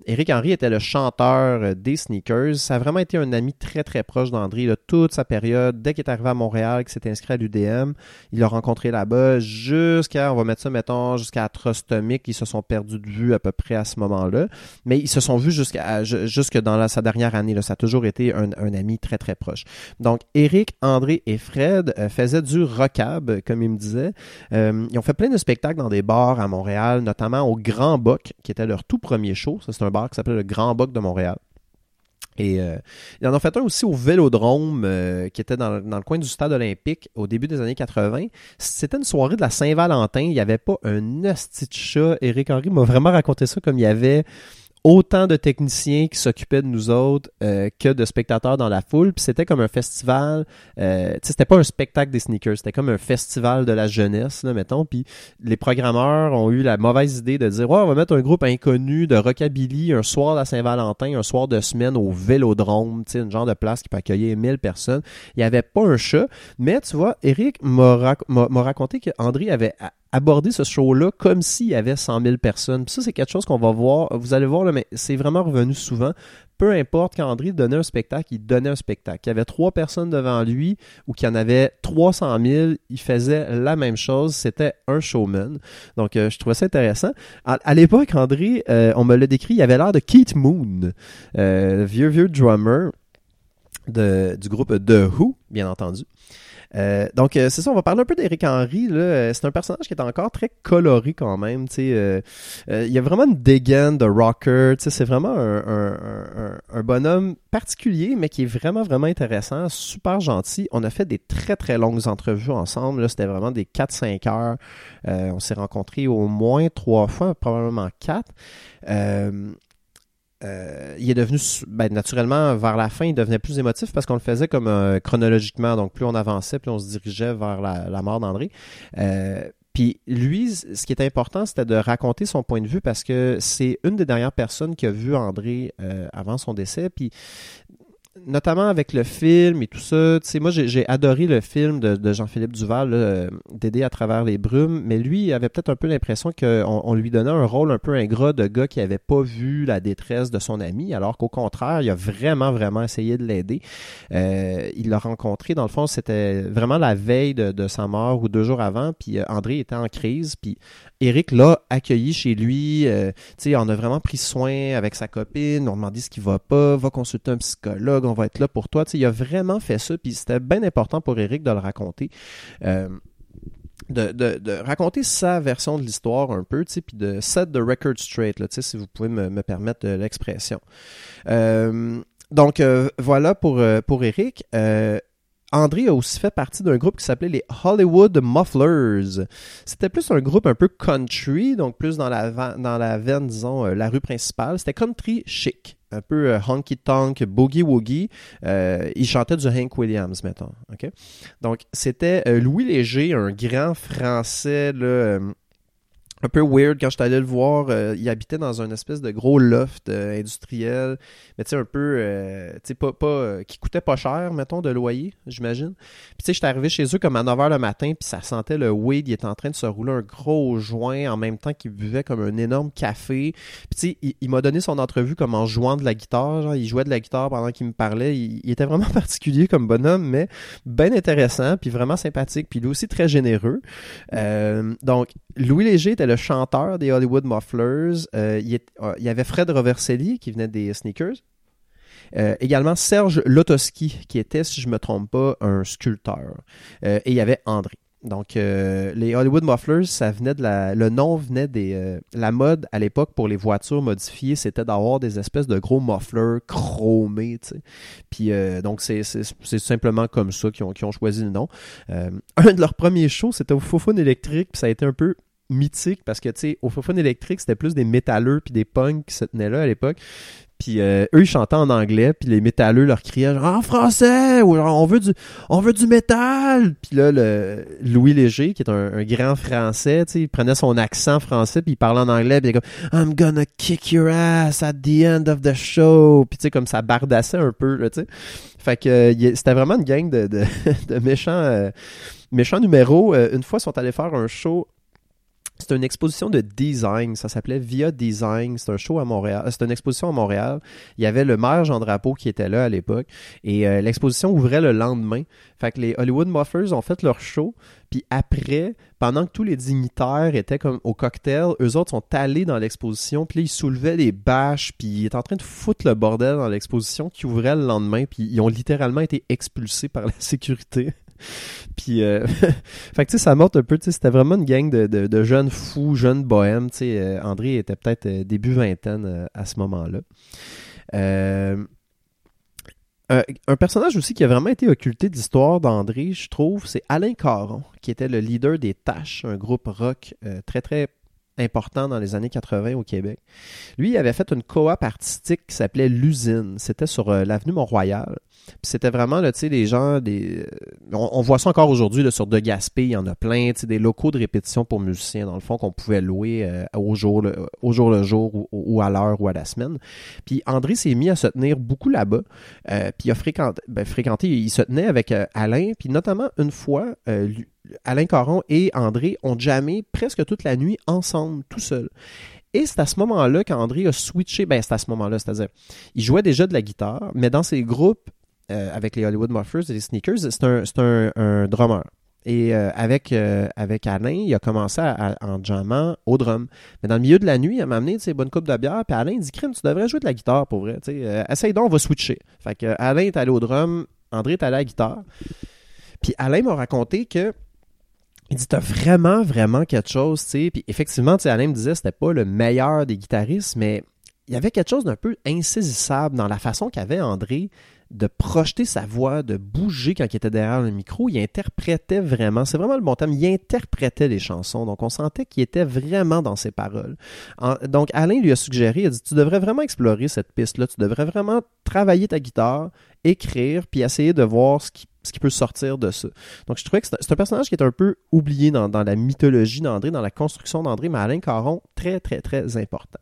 Eric Henry était le chanteur euh, des Sneakers. Ça a vraiment été un ami très, très proche d'André toute sa période. Dès qu'il est arrivé à Montréal, qu'il s'est inscrit à l'UDM, il l'a rencontré là-bas jusqu'à, on va mettre ça, mettons, jusqu'à Atrostomic. Ils se sont perdus de vue à peu près à ce moment-là. Mais ils se sont vus jusqu'à jusque dans sa dernière année. Là. Toujours été un, ami très, très proche. Donc, Eric, André et Fred euh, faisaient du rockab, comme ils me disaient. Euh, ils ont fait plein de spectacles dans des bars à Montréal, notamment au Grand Boc, qui était leur tout premier show. Ça, c'est un bar qui s'appelait le Grand Boc de Montréal. Et euh, ils en ont fait un aussi au Vélodrome, qui était dans, le coin du stade olympique au début des années 80. C'était une soirée de la Saint-Valentin. Il n'y avait pas un hostie de chat. Eric Henry m'a vraiment raconté ça comme il y avait autant de techniciens qui s'occupaient de nous autres euh, que de spectateurs dans la foule. Puis c'était comme un festival. Euh, c'était pas un spectacle des sneakers, c'était comme un festival de la jeunesse, là, mettons. Puis les programmeurs ont eu la mauvaise idée de dire ouais, on va mettre un groupe inconnu de rockabilly un soir de Saint-Valentin, un soir de semaine au Vélodrome, tu sais, une genre de place qui peut accueillir 1000 personnes. Il y avait pas un chat, mais tu vois, Eric m'a raconté qu'André avait aborder ce show-là comme s'il y avait 100 000 personnes. Puis ça, c'est quelque chose qu'on va voir. Vous allez voir, là, mais c'est vraiment revenu souvent. Peu importe, quand André donnait un spectacle, il donnait un spectacle. Il y avait trois personnes devant lui ou qu'il y en avait 300 000, il faisait la même chose. C'était un showman. Donc, euh, je trouvais ça intéressant. À, l'époque, André, euh, on me l'a décrit, il avait l'air de Keith Moon, euh, vieux, vieux drummer de, du groupe The Who, bien entendu. Euh, donc, euh, c'est ça, on va parler un peu d'Eric Henry. Euh, c'est un personnage qui est encore très coloré quand même. il y a vraiment une dégaine de rocker. C'est vraiment un, bonhomme particulier, mais qui est vraiment, vraiment intéressant, super gentil. On a fait des très, très longues entrevues ensemble. C'était vraiment des 4-5 heures. on s'est rencontrés au moins trois fois, probablement quatre. Euh, il est devenu, ben, naturellement, vers la fin, il devenait plus émotif parce qu'on le faisait comme euh, chronologiquement. Donc, plus on avançait, plus on se dirigeait vers la, mort d'André. Euh, puis lui, ce qui est important, c'était de raconter son point de vue parce que c'est une des dernières personnes qui a vu André avant son décès. Notamment avec le film et tout ça, tu sais, moi j'ai adoré le film de, Jean-Philippe Duval, euh, d'aider à travers les brumes, mais lui avait peut-être un peu l'impression qu'on on lui donnait un rôle un peu ingrat de gars qui avait pas vu la détresse de son ami, alors qu'au contraire, il a vraiment, vraiment essayé de l'aider. Euh, il l'a rencontré, dans le fond, c'était vraiment la veille de, sa mort ou deux jours avant, puis euh, André était en crise, puis Eric l'a accueilli chez lui, on a vraiment pris soin avec sa copine, on demandé ce qui va pas, va consulter un psychologue, on va être là pour toi. il a vraiment fait ça, puis c'était bien important pour Eric de le raconter. Euh, de, raconter sa version de l'histoire un peu, puis de set the record straight, là, si vous pouvez me, permettre l'expression. Euh, donc euh, voilà pour, pour Eric. André a aussi fait partie d'un groupe qui s'appelait les Hollywood Mufflers. C'était plus un groupe un peu country, donc plus dans la, dans la veine, disons, la rue principale. C'était country chic un peu euh, honky tonk, boogie woogie. Euh, il chantait du Hank Williams, mettons. Donc, c'était euh, Louis Léger, un grand français là, un peu weird quand je suis allé le voir. Euh, il habitait dans une espèce de gros loft euh, industriel, mais tu sais, un peu, euh, tu sais, pas, pas qui coûtait pas cher, mettons, de loyer, j'imagine. Puis tu sais, j'étais arrivé chez eux comme à 9h le matin, puis ça sentait le weed. Il était en train de se rouler un gros joint en même temps qu'il buvait comme un énorme café. Puis tu sais, il, m'a donné son entrevue comme en jouant de la guitare. Genre, il jouait de la guitare pendant qu'il me parlait. Il, il, était vraiment particulier comme bonhomme, mais bien intéressant, puis vraiment sympathique, puis lui aussi très généreux. donc, Louis Léger était le chanteur des Hollywood Mufflers. Euh, euh, il, y avait Fred Roverselli qui venait des Sneakers. Euh, également Serge Lotoski qui était, si je ne me trompe pas, un sculpteur. et il y avait André. Donc, les Hollywood Mufflers, ça venait de la, le nom venait des, la mode à l'époque pour les voitures modifiées, c'était d'avoir des espèces de gros mufflers chromés. Puis, donc, c'est, simplement comme ça qu'ils ont, ont choisi le nom. un de leurs premiers shows, c'était au Fofone électrique, puis ça a été un peu mythique parce que, tu sais, au Fofone électrique, c'était plus des métalleux puis des punks qui se tenaient là à l'époque. Puis euh, eux, ils chantaient en anglais, puis les métalleux leur criaient genre, en français, ou genre, on veut du, on veut du métal. Puis là, le Louis Léger, qui est un, grand français, tu sais, il prenait son accent français, puis il parlait en anglais, puis il était comme, I'm gonna kick your ass at the end of the show. Puis tu sais, comme ça bardassait un peu, tu sais. Fait que euh, c'était vraiment une gang de, de, de méchants, euh, méchants numéros. Une fois, ils sont allés faire un show c'était une exposition de design, ça s'appelait Via Design, c'est un show à Montréal, c'était une exposition à Montréal. Il y avait le maire Jean Drapeau qui était là à l'époque. Et euh, l'exposition ouvrait le lendemain. Fait que les Hollywood Muffers ont fait leur show, puis après, pendant que tous les dignitaires étaient comme au cocktail, eux autres sont allés dans l'exposition, puis ils soulevaient les bâches, puis ils étaient en train de foutre le bordel dans l'exposition qui ouvrait le lendemain, puis ils ont littéralement été expulsés par la sécurité. Puis, euh, fait que tu sais, ça un peu, tu sais, c'était vraiment une gang de, de, jeunes fous, jeunes bohèmes, tu sais. euh, André était peut-être euh, début vingtaine à ce moment-là. Un, personnage aussi qui a vraiment été occulté de l'histoire d'André, je trouve, c'est Alain Caron, qui était le leader des Taches, un groupe rock très très important dans les années 80 au Québec. Lui, il avait fait une coop artistique qui s'appelait L'Usine. C'était sur l'avenue Mont-Royal. C'était vraiment, tu sais, les gens, des... on, voit ça encore aujourd'hui, sur De Gaspé, il y en a plein, tu sais, des locaux de répétition pour musiciens, dans le fond, qu'on pouvait louer euh, au, jour le, jour ou, à l'heure ou à la semaine. Puis André s'est mis à se tenir beaucoup là-bas, euh, puis il a fréquenté, ben, fréquenté, il se tenait avec euh, Alain, puis notamment une fois, Alain Caron et André ont jamais presque toute la nuit ensemble, tout seul. Et c'est à ce moment-là qu'André a switché, ben c'est à ce moment-là, c'est-à-dire, il jouait déjà de la guitare, mais dans ses groupes euh, avec les Hollywood Muffers et les Sneakers, c'est un, un, un drummer. Et euh, avec, euh, avec Alain, il a commencé en jammant au drum. Mais dans le milieu de la nuit, il m'a amené sais, bonne coupe de bière. Puis Alain dit Crime, tu devrais jouer de la guitare pour vrai. essaye donc, on va switcher. Fait que Alain est allé au drum, André est allé à la guitare. Puis Alain m'a raconté que il dit, t'as vraiment, vraiment quelque chose, tu sais. Puis effectivement, Alain me disait, c'était pas le meilleur des guitaristes, mais il y avait quelque chose d'un peu insaisissable dans la façon qu'avait André de projeter sa voix, de bouger quand il était derrière le micro. Il interprétait vraiment, c'est vraiment le bon terme, il interprétait les chansons. Donc on sentait qu'il était vraiment dans ses paroles. Donc Alain lui a suggéré, il a dit, tu devrais vraiment explorer cette piste-là, tu devrais vraiment travailler ta guitare, écrire, puis essayer de voir ce qui, peut sortir de ça. Donc je trouvais que c'est c'est un personnage qui est un peu oublié dans, dans la mythologie d'André, dans la construction d'André, mais Alain Caron, très, très, très important.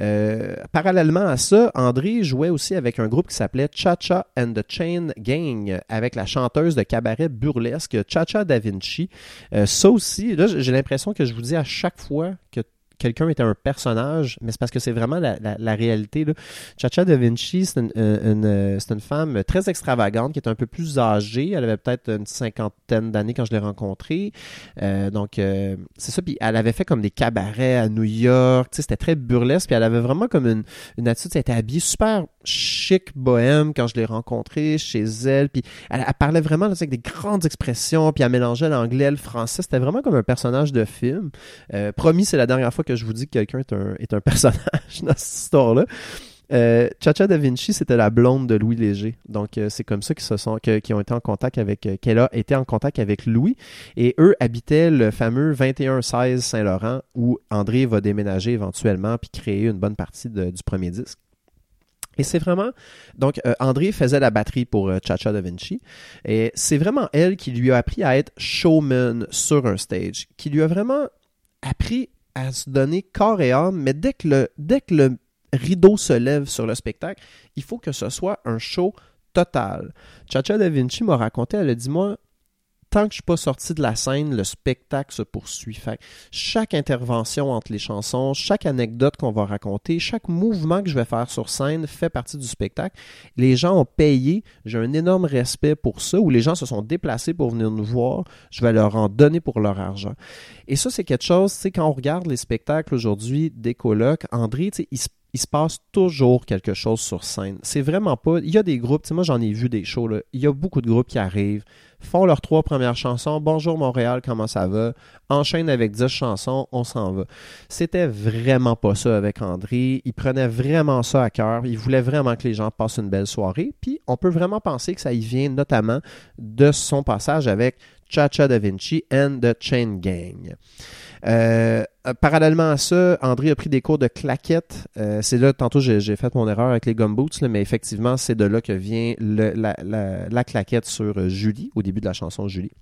Euh, parallèlement à ça, André jouait aussi avec un groupe qui s'appelait Cha-Cha and the Chain Gang, avec la chanteuse de cabaret burlesque Cha-Cha Da Vinci. Euh, ça aussi, là, j'ai l'impression que je vous dis à chaque fois que quelqu'un était un personnage, mais c'est parce que c'est vraiment la, réalité. Chacha Da Vinci, c'est une, euh, euh, une femme très extravagante qui est un peu plus âgée. Elle avait peut-être une cinquantaine d'années quand je l'ai rencontrée. Euh, donc, c'est ça. Puis elle avait fait comme des cabarets à New York. C'était très burlesque. Puis elle avait vraiment comme une, une attitude. Elle était habillée super chic, bohème quand je l'ai rencontrée chez elle. Puis elle, parlait vraiment avec des grandes expressions. Puis elle mélangeait l'anglais, le français. C'était vraiment comme un personnage de film. Promis, c'est la dernière fois que je vous dis que quelqu'un est un, est un personnage dans cette histoire-là. Euh, Chacha Da Vinci, c'était la blonde de Louis Léger. Donc, euh, c'est comme ça qu'ils se sont, qu'ils ont été en contact avec, euh, qu'elle a été en contact avec Louis. Et eux habitaient le fameux 2116 Saint-Laurent où André va déménager éventuellement puis créer une bonne partie du premier disque. Et c'est vraiment. Donc, André faisait la batterie pour Chacha Da Vinci. Et c'est vraiment elle qui lui a appris à être showman sur un stage, qui lui a vraiment appris à se donner corps et âme, mais dès que le, dès que le rideau se lève sur le spectacle, il faut que ce soit un show total. Chacha Da Vinci m'a raconté, elle a dit, moi, tant que je suis pas sorti de la scène, le spectacle se poursuit. Chaque intervention entre les chansons, chaque anecdote qu'on va raconter, chaque mouvement que je vais faire sur scène fait partie du spectacle. Les gens ont payé, j'ai un énorme respect pour ça, où les gens se sont déplacés pour venir nous voir, je vais leur en donner pour leur argent. Et ça, c'est quelque chose, sais, quand on regarde les spectacles aujourd'hui des colocs, André, il se passe toujours quelque chose sur scène. C'est vraiment pas. Il y a des groupes, moi j'en ai vu des shows. Il y a beaucoup de groupes qui arrivent, font leurs trois premières chansons. Bonjour Montréal, comment ça va? Enchaînent avec dix chansons, on s'en va. C'était vraiment pas ça avec André. Il prenait vraiment ça à cœur. Il voulait vraiment que les gens passent une belle soirée. Puis on peut vraiment penser que ça y vient notamment de son passage avec Cha-Cha Da Vinci and the Chain Gang. Euh, parallèlement à ça, André a pris des cours de claquette. Euh, c'est là, tantôt j'ai fait mon erreur avec les gumboots, mais effectivement, c'est de là que vient la, la, la, claquette sur euh, Julie, au début de la chanson Julie.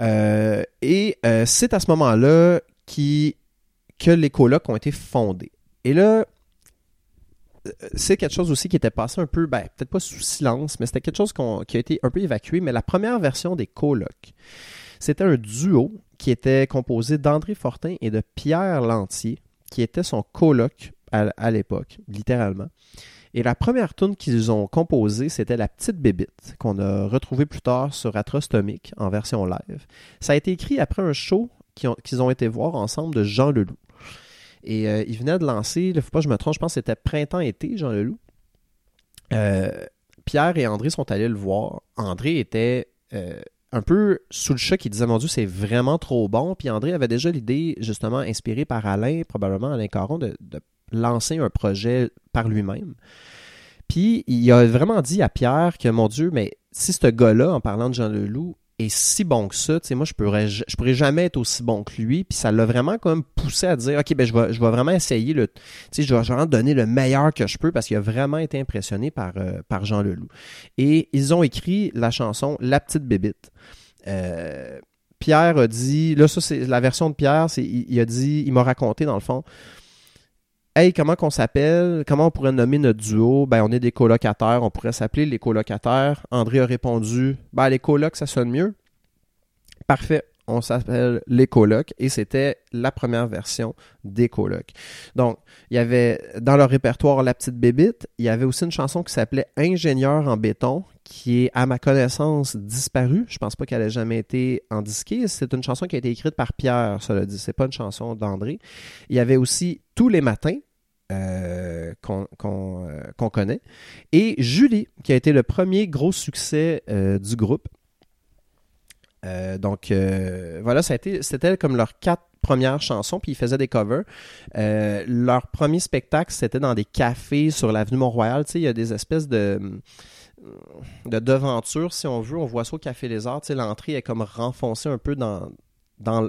Et c'est à ce moment-là que les colocs ont été fondés. Et là, c'est quelque chose aussi qui était passé un peu, ben, peut-être pas sous silence, mais c'était quelque chose qui a été un peu évacué. Mais la première version des colocs, c'était un duo qui était composé d'André Fortin et de Pierre Lantier, qui était son coloc à, l'époque, littéralement. Et la première tune qu'ils ont composée, c'était La Petite Bébite, qu'on a retrouvée plus tard sur Atrostomic en version live. Ça a été écrit après un show qu'ils ont, été voir ensemble de Jean Leloup. Et euh, il venait de lancer, il ne faut pas que je me trompe, je pense que c'était printemps-été, Jean Leloup. Euh, Pierre et André sont allés le voir. André était euh, un peu sous le choc, il disait Mon Dieu, c'est vraiment trop bon. Puis André avait déjà l'idée, justement, inspirée par Alain, probablement Alain Caron, de, lancer un projet par lui-même. Puis il a vraiment dit à Pierre que, mon Dieu, mais si ce gars-là, en parlant de Jean Leloup, est si bon que ça, tu sais, moi, je pourrais, je, pourrais jamais être aussi bon que lui. Puis ça l'a vraiment quand même poussé à dire, OK, ben, je vais, je vais vraiment essayer le, tu sais, je vais vraiment donner le meilleur que je peux parce qu'il a vraiment été impressionné par, euh, par Jean Leloup. Et ils ont écrit la chanson La Petite Bébite. Euh, Pierre a dit, là, ça, c'est la version de Pierre, c'est, il, a dit, il m'a raconté dans le fond, Hey, comment qu'on s'appelle? Comment on pourrait nommer notre duo? Ben, on est des colocataires, on pourrait s'appeler les colocataires. André a répondu, ben, les colocs, ça sonne mieux. Parfait on s'appelle les colocs et c'était la première version des colocs. Donc, il y avait dans leur répertoire La Petite Bébite, il y avait aussi une chanson qui s'appelait Ingénieur en béton qui est à ma connaissance disparue. Je pense pas qu'elle ait jamais été en disque. C'est une chanson qui a été écrite par Pierre, cela dit. C'est pas une chanson d'André. Il y avait aussi Tous les matins, euh, qu'on euh, connaît. Et Julie, qui a été le premier gros succès euh, du groupe. Euh, donc euh, voilà, c'était comme leurs quatre premières chansons, puis ils faisaient des covers. Euh, leur premier spectacle, c'était dans des cafés sur l'avenue Mont-Royal. Tu sais, il y a des espèces de de devanture, si on veut. On voit ça au Café Les Arts. Tu sais, l'entrée est comme renfoncée un peu dans, dans,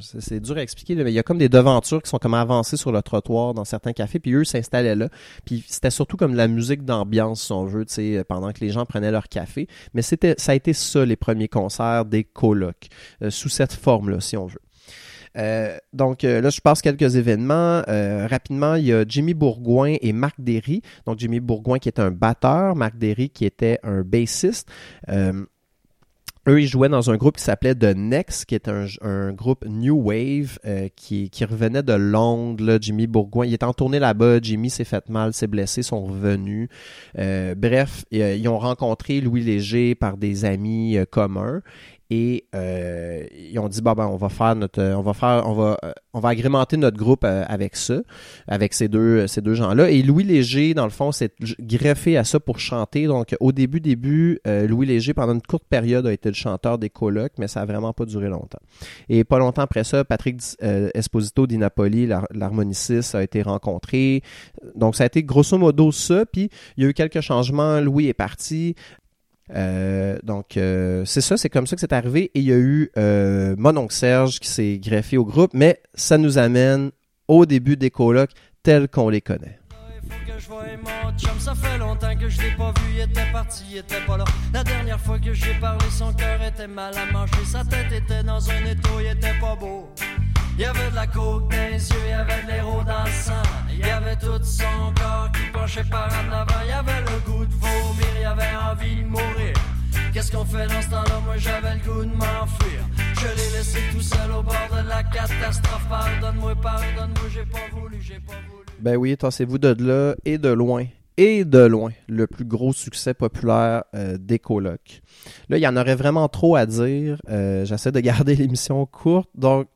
c'est dur à expliquer, mais il y a comme des devantures qui sont comme avancées sur le trottoir dans certains cafés, puis eux s'installaient là. Puis c'était surtout comme la musique d'ambiance, si on veut, pendant que les gens prenaient leur café. Mais c'était, ça a été ça les premiers concerts des colocs, euh, sous cette forme-là, si on veut. Euh, donc euh, là, je passe quelques événements. rapidement, il y a Jimmy Bourgoin et Marc Derry. Donc Jimmy Bourgoin qui est un batteur, Marc Derry qui était un bassiste. Eux, ils jouaient dans un groupe qui s'appelait The Next, qui est un, groupe New Wave euh, qui, revenait de Londres. Jimmy Bourgoin, il est en tournée là-bas. Jimmy s'est fait mal, s'est blessé, sont revenus. Euh, bref, ils ont rencontré Louis Léger par des amis euh, communs et euh, ils ont dit bah ben on va faire notre on va faire on va euh, on va agrémenter notre groupe euh, avec ça avec ces deux ces deux gens là et Louis Léger dans le fond s'est greffé à ça pour chanter. Donc au début début Louis Léger pendant une courte période a été le chanteur des colocs mais ça a vraiment pas duré longtemps. Et pas longtemps après ça Patrick Esposito di Napoli l'harmoniciste a été rencontré. Donc ça a été grosso modo ça. Puis il y a eu quelques changements. Louis est parti euh, donc, euh, c'est ça, c'est comme ça que c'est arrivé. Et il y a eu euh, mon oncle Serge qui s'est greffé au groupe, mais ça nous amène au début des colocs tels qu'on les connaît. Ça fait longtemps que je l'ai pas vu, il était parti, il était pas là. La dernière fois que j'ai parlé, son cœur était mal à manger. Sa tête était dans un étau, il était pas beau. Il y avait de la coke dans les yeux, il y avait de l'héros dans le sang. Il y avait tout son corps qui penchait par en avant. Il y avait le goût de vomir, il y avait envie de mourir. Qu'est-ce qu'on fait dans ce temps-là? Moi j'avais le goût de m'enfuir. Je l'ai laissé tout seul au bord de la catastrophe. Pardonne-moi, pardonne-moi, j'ai pas voulu, j'ai pas voulu. Ben oui, tassez-vous de là et de loin et de loin le plus gros succès populaire euh, des colocs. Là, il y en aurait vraiment trop à dire. Euh, j'essaie de garder l'émission courte, donc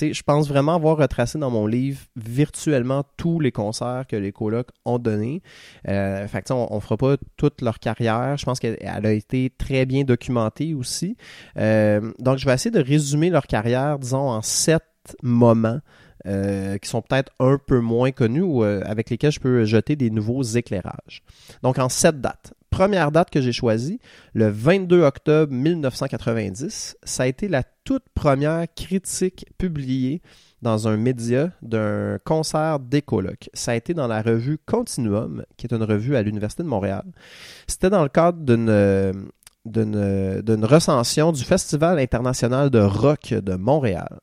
je pense vraiment avoir retracé dans mon livre virtuellement tous les concerts que les colocs ont donnés. Euh, fait on, ne fera pas toute leur carrière. Je pense qu'elle a été très bien documentée aussi. Euh, donc, je vais essayer de résumer leur carrière, disons, en sept moments euh, qui sont peut-être un peu moins connus ou euh, avec lesquels je peux jeter des nouveaux éclairages. Donc en sept dates. Première date que j'ai choisie, le 22 octobre 1990, ça a été la toute première critique publiée dans un média d'un concert d'écoloc. Ça a été dans la revue Continuum, qui est une revue à l'Université de Montréal. C'était dans le cadre d'une d'une recension du Festival international de rock de Montréal.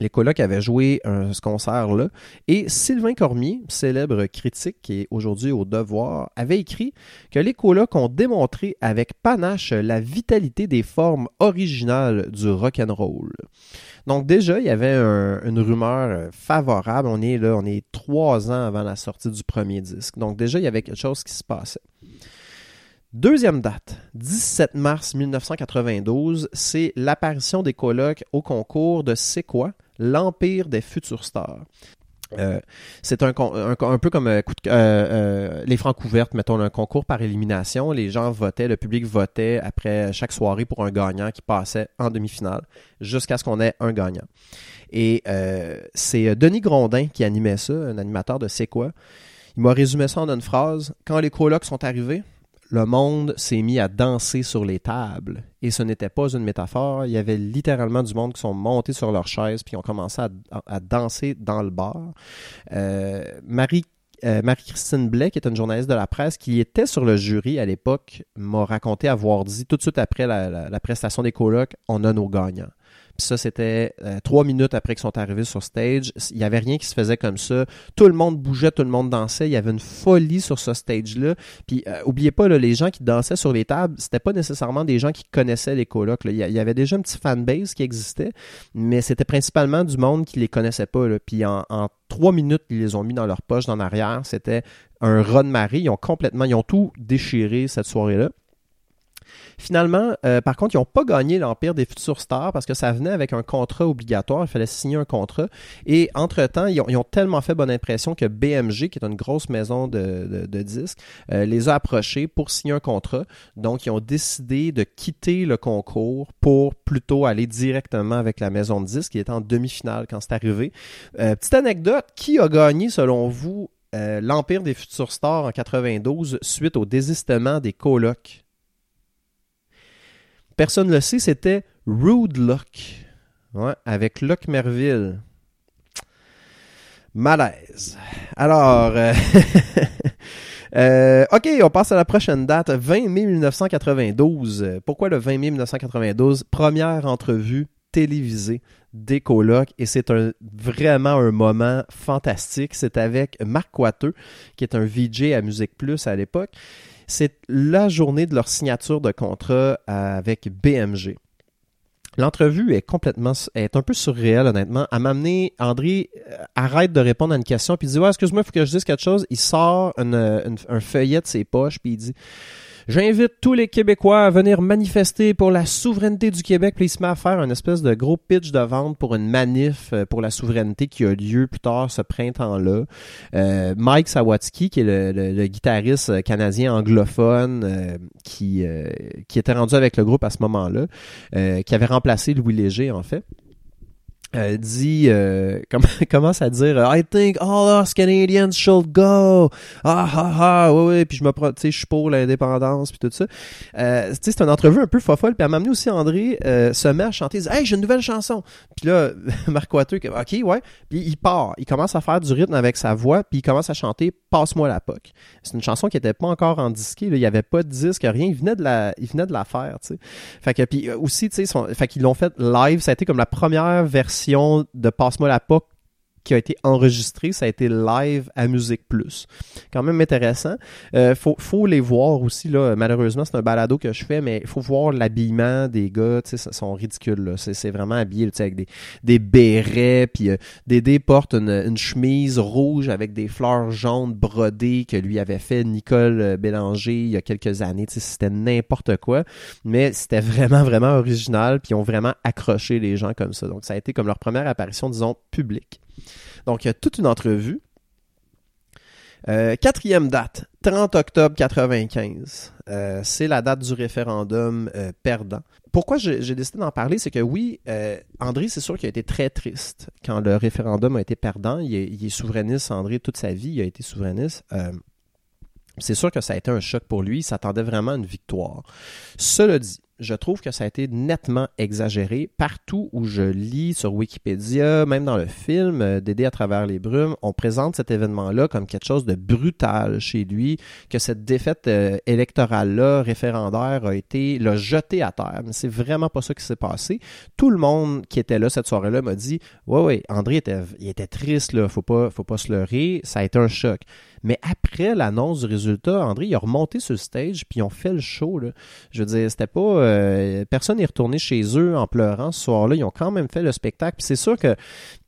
Les colocs avaient joué ce concert-là. Et Sylvain Cormier, célèbre critique qui est aujourd'hui au devoir, avait écrit que les colocs ont démontré avec panache la vitalité des formes originales du rock and roll. Donc déjà, il y avait une rumeur favorable. On est là, on est trois ans avant la sortie du premier disque. Donc déjà, il y avait quelque chose qui se passait. Deuxième date, 17 mars 1992, c'est l'apparition des colocs au concours de C'est quoi? L'Empire des futurs stars. Euh, c'est un, un, peu comme euh, euh, les francs couvertes, mettons un concours par élimination. Les gens votaient, le public votait après chaque soirée pour un gagnant qui passait en demi-finale jusqu'à ce qu'on ait un gagnant. Et c'est Denis Grondin qui animait ça, un animateur de C'est quoi. Il m'a résumé ça en une phrase. Quand les colocs sont arrivés, le monde s'est mis à danser sur les tables. Et ce n'était pas une métaphore. Il y avait littéralement du monde qui sont montés sur leurs chaises puis ont commencé à, danser dans le bar. Euh, Marie euh, Marie-Christine Blais, qui est une journaliste de la presse, qui était sur le jury à l'époque, m'a raconté avoir dit tout de suite après la, la prestation des colocs, on a nos gagnants. Puis ça, c'était euh, trois minutes après qu'ils sont arrivés sur stage. Il n'y avait rien qui se faisait comme ça. Tout le monde bougeait, tout le monde dansait. Il y avait une folie sur ce stage-là. Puis euh, oubliez pas, les gens qui dansaient sur les tables, c'était pas nécessairement des gens qui connaissaient les colocs. Il y avait déjà un petit fanbase qui existait, mais c'était principalement du monde qui les connaissait pas. Puis en, trois minutes, ils les ont mis dans leur poche, dans l'arrière. C'était un run marie Ils ont complètement, ils ont tout déchiré cette soirée-là. Finalement, euh, par contre, ils n'ont pas gagné l'Empire des futurs stars parce que ça venait avec un contrat obligatoire. Il fallait signer un contrat. Et entre-temps, ils ont, tellement fait bonne impression que BMG, qui est une grosse maison de, disques, euh, les a approchés pour signer un contrat. Donc, ils ont décidé de quitter le concours pour plutôt aller directement avec la maison de disques qui était en demi-finale quand c'est arrivé. Euh, petite anecdote, qui a gagné selon vous l'Empire des futurs stars en 92 suite au désistement des colocs? Personne ne le sait, c'était Rude Luck. avec Luck Merville. Malaise. Alors, euh, euh, ok, on passe à la prochaine date, 20 mai 1992. Pourquoi le 20 mai 1992 Première entrevue télévisée des et c'est vraiment un moment fantastique. C'est avec Marc Coiteux, qui est un VJ à Musique Plus à l'époque. C'est la journée de leur signature de contrat avec BMG. L'entrevue est complètement, est un peu surréelle, honnêtement. À m'amener, André euh, arrête de répondre à une question, puis il dit, ouais, excuse-moi, il faut que je dise quelque chose. Il sort un feuillet de ses poches, puis il dit, J'invite tous les Québécois à venir manifester pour la souveraineté du Québec. Puis il se met à faire un espèce de gros pitch de vente pour une manif euh, pour la souveraineté qui a lieu plus tard ce printemps-là. Euh, Mike Sawatsky, qui est le, guitariste canadien anglophone euh, qui, qui était rendu avec le groupe à ce moment-là, qui avait remplacé Louis Léger en fait. Euh, dit euh, commence à dire I think all us Canadians should go. Ah ah ah ouais ouais puis je me tu sais je suis pour l'indépendance puis tout ça. Euh, tu sais c'est une entrevue un peu fofolle puis elle m'a amené aussi André euh, se met à chanter dit hey j'ai une nouvelle chanson. Puis là Marc Wateux ok ouais. Puis il part il commence à faire du rythme avec sa voix puis il commence à chanter passe-moi la poque c'est une chanson qui était pas encore en disque il y avait pas de disque rien il venait de la il venait de la faire tu sais. Fait que puis aussi tu sais fait qu'ils l'ont fait live ça a été comme la première version de Passe-moi la POC qui a été enregistré, ça a été live à Musique Plus. Quand même intéressant. Euh, faut, faut les voir aussi, là. Malheureusement, c'est un balado que je fais, mais il faut voir l'habillement des gars, tu sont ridicules, C'est vraiment habillé, avec des, des bérets, puis euh, Dédé porte une, une, chemise rouge avec des fleurs jaunes brodées que lui avait fait Nicole euh, Bélanger il y a quelques années, c'était n'importe quoi, mais c'était vraiment, vraiment original, puis ils ont vraiment accroché les gens comme ça. Donc, ça a été comme leur première apparition, disons, publique. Donc, il y a toute une entrevue. Euh, quatrième date, 30 octobre 95, euh, c'est la date du référendum euh, perdant. Pourquoi j'ai décidé d'en parler, c'est que oui, André, c'est sûr qu'il a été très triste quand le référendum a été perdant. Il est, il est souverainiste, André, toute sa vie, il a été souverainiste. C'est sûr que ça a été un choc pour lui. Il s'attendait vraiment à une victoire. Cela dit, je trouve que ça a été nettement exagéré. Partout où je lis sur Wikipédia, même dans le film euh, Dédé à travers les brumes, on présente cet événement-là comme quelque chose de brutal chez lui, que cette défaite euh, électorale-là, référendaire, a été l'a jeté à terre. Mais c'est vraiment pas ça qui s'est passé. Tout le monde qui était là cette soirée-là m'a dit Ouais, ouais, André était, il était triste, là, faut pas, faut pas se leurrer, ça a été un choc. Mais après l'annonce du résultat, André, il a remonté sur le stage, puis ils ont fait le show. Là. Je veux dire, c'était pas. euh, personne n'est retourné chez eux en pleurant ce soir-là. Ils ont quand même fait le spectacle. Puis c'est sûr que.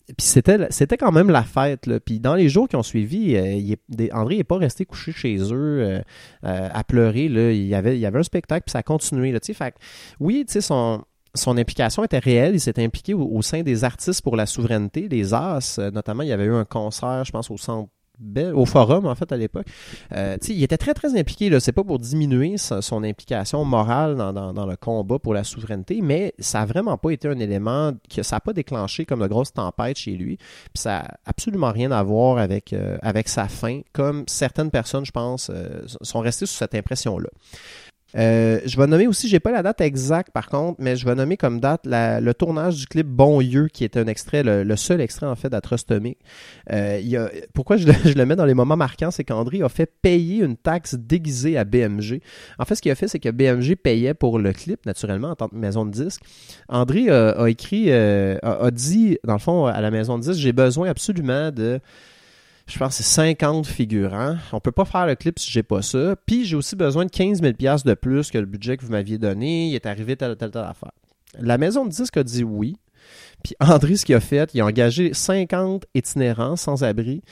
Puis c'était, c'était quand même la fête. Là. Puis dans les jours qui ont suivi, euh, il André n'est pas resté couché chez eux euh, euh, à pleurer. Là. Il, y avait, il y avait un spectacle, puis ça a continué. Là, fait oui, tu sais, son son implication était réelle. Il s'était impliqué au, au sein des artistes pour la souveraineté, des As. Euh, Notamment, il y avait eu un concert, je pense, au centre Au forum en fait à l'époque. Euh, il était très très impliqué. Là, c'est pas pour diminuer son implication morale dans, dans, dans le combat pour la souveraineté, mais ça a vraiment pas été un élément que ça a pas déclenché comme de grosses tempêtes chez lui. Puis ça a absolument rien à voir avec euh, avec sa fin, comme certaines personnes, je pense, euh, sont restées sous cette impression là. Euh, je vais nommer aussi, j'ai pas la date exacte par contre, mais je vais nommer comme date la- le tournage du clip Bon Yeux, qui est un extrait, le, le seul extrait en fait d'Atrostomique. Euh, pourquoi je le, je le mets dans les moments marquants, c'est qu'André a fait payer une taxe déguisée à BMG. En fait, ce qu'il a fait, c'est que BMG payait pour le clip, naturellement, en tant que maison de disque. André a, a écrit, euh, a dit, dans le fond, à la maison de disque, j'ai besoin absolument de je pense que c'est 50 figurants. On peut pas faire le clip si j'ai pas ça. Puis j'ai aussi besoin de 15 000 pièces de plus que le budget que vous m'aviez donné. Il est arrivé telle, telle, telle affaire. La maison de disque a dit oui. Puis André, ce qu'il a fait, il a engagé 50 itinérants sans abri.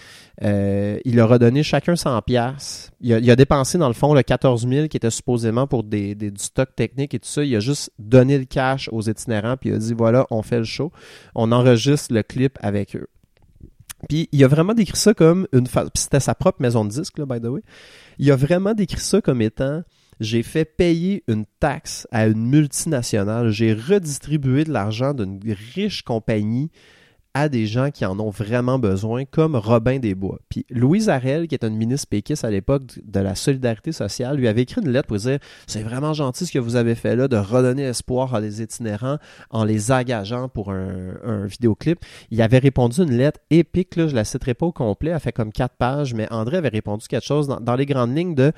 Euh, il leur a donné chacun 100 pièces. Il a, dépensé dans le fond le 14 000 qui était supposément pour des- du stock technique et tout ça. Il a juste donné le cash aux itinérants puis il a dit voilà, on fait le show. On enregistre le clip avec eux. Puis il a vraiment décrit ça comme une. Puis c'était sa propre maison de disque, là, by the way. Il a vraiment décrit ça comme étant j'ai fait payer une taxe à une multinationale, j'ai redistribué de l'argent d'une riche compagnie à des gens qui en ont vraiment besoin, comme Robin Desbois. Puis Louise Arel, qui est une ministre péquiste à l'époque de la solidarité sociale, lui avait écrit une lettre pour dire c'est vraiment gentil ce que vous avez fait là de redonner espoir à des itinérants en les engageant pour un, un vidéoclip. Il avait répondu une lettre épique, là, je la citerai pas au complet, elle fait comme quatre pages, mais André avait répondu quelque chose dans, dans les grandes lignes de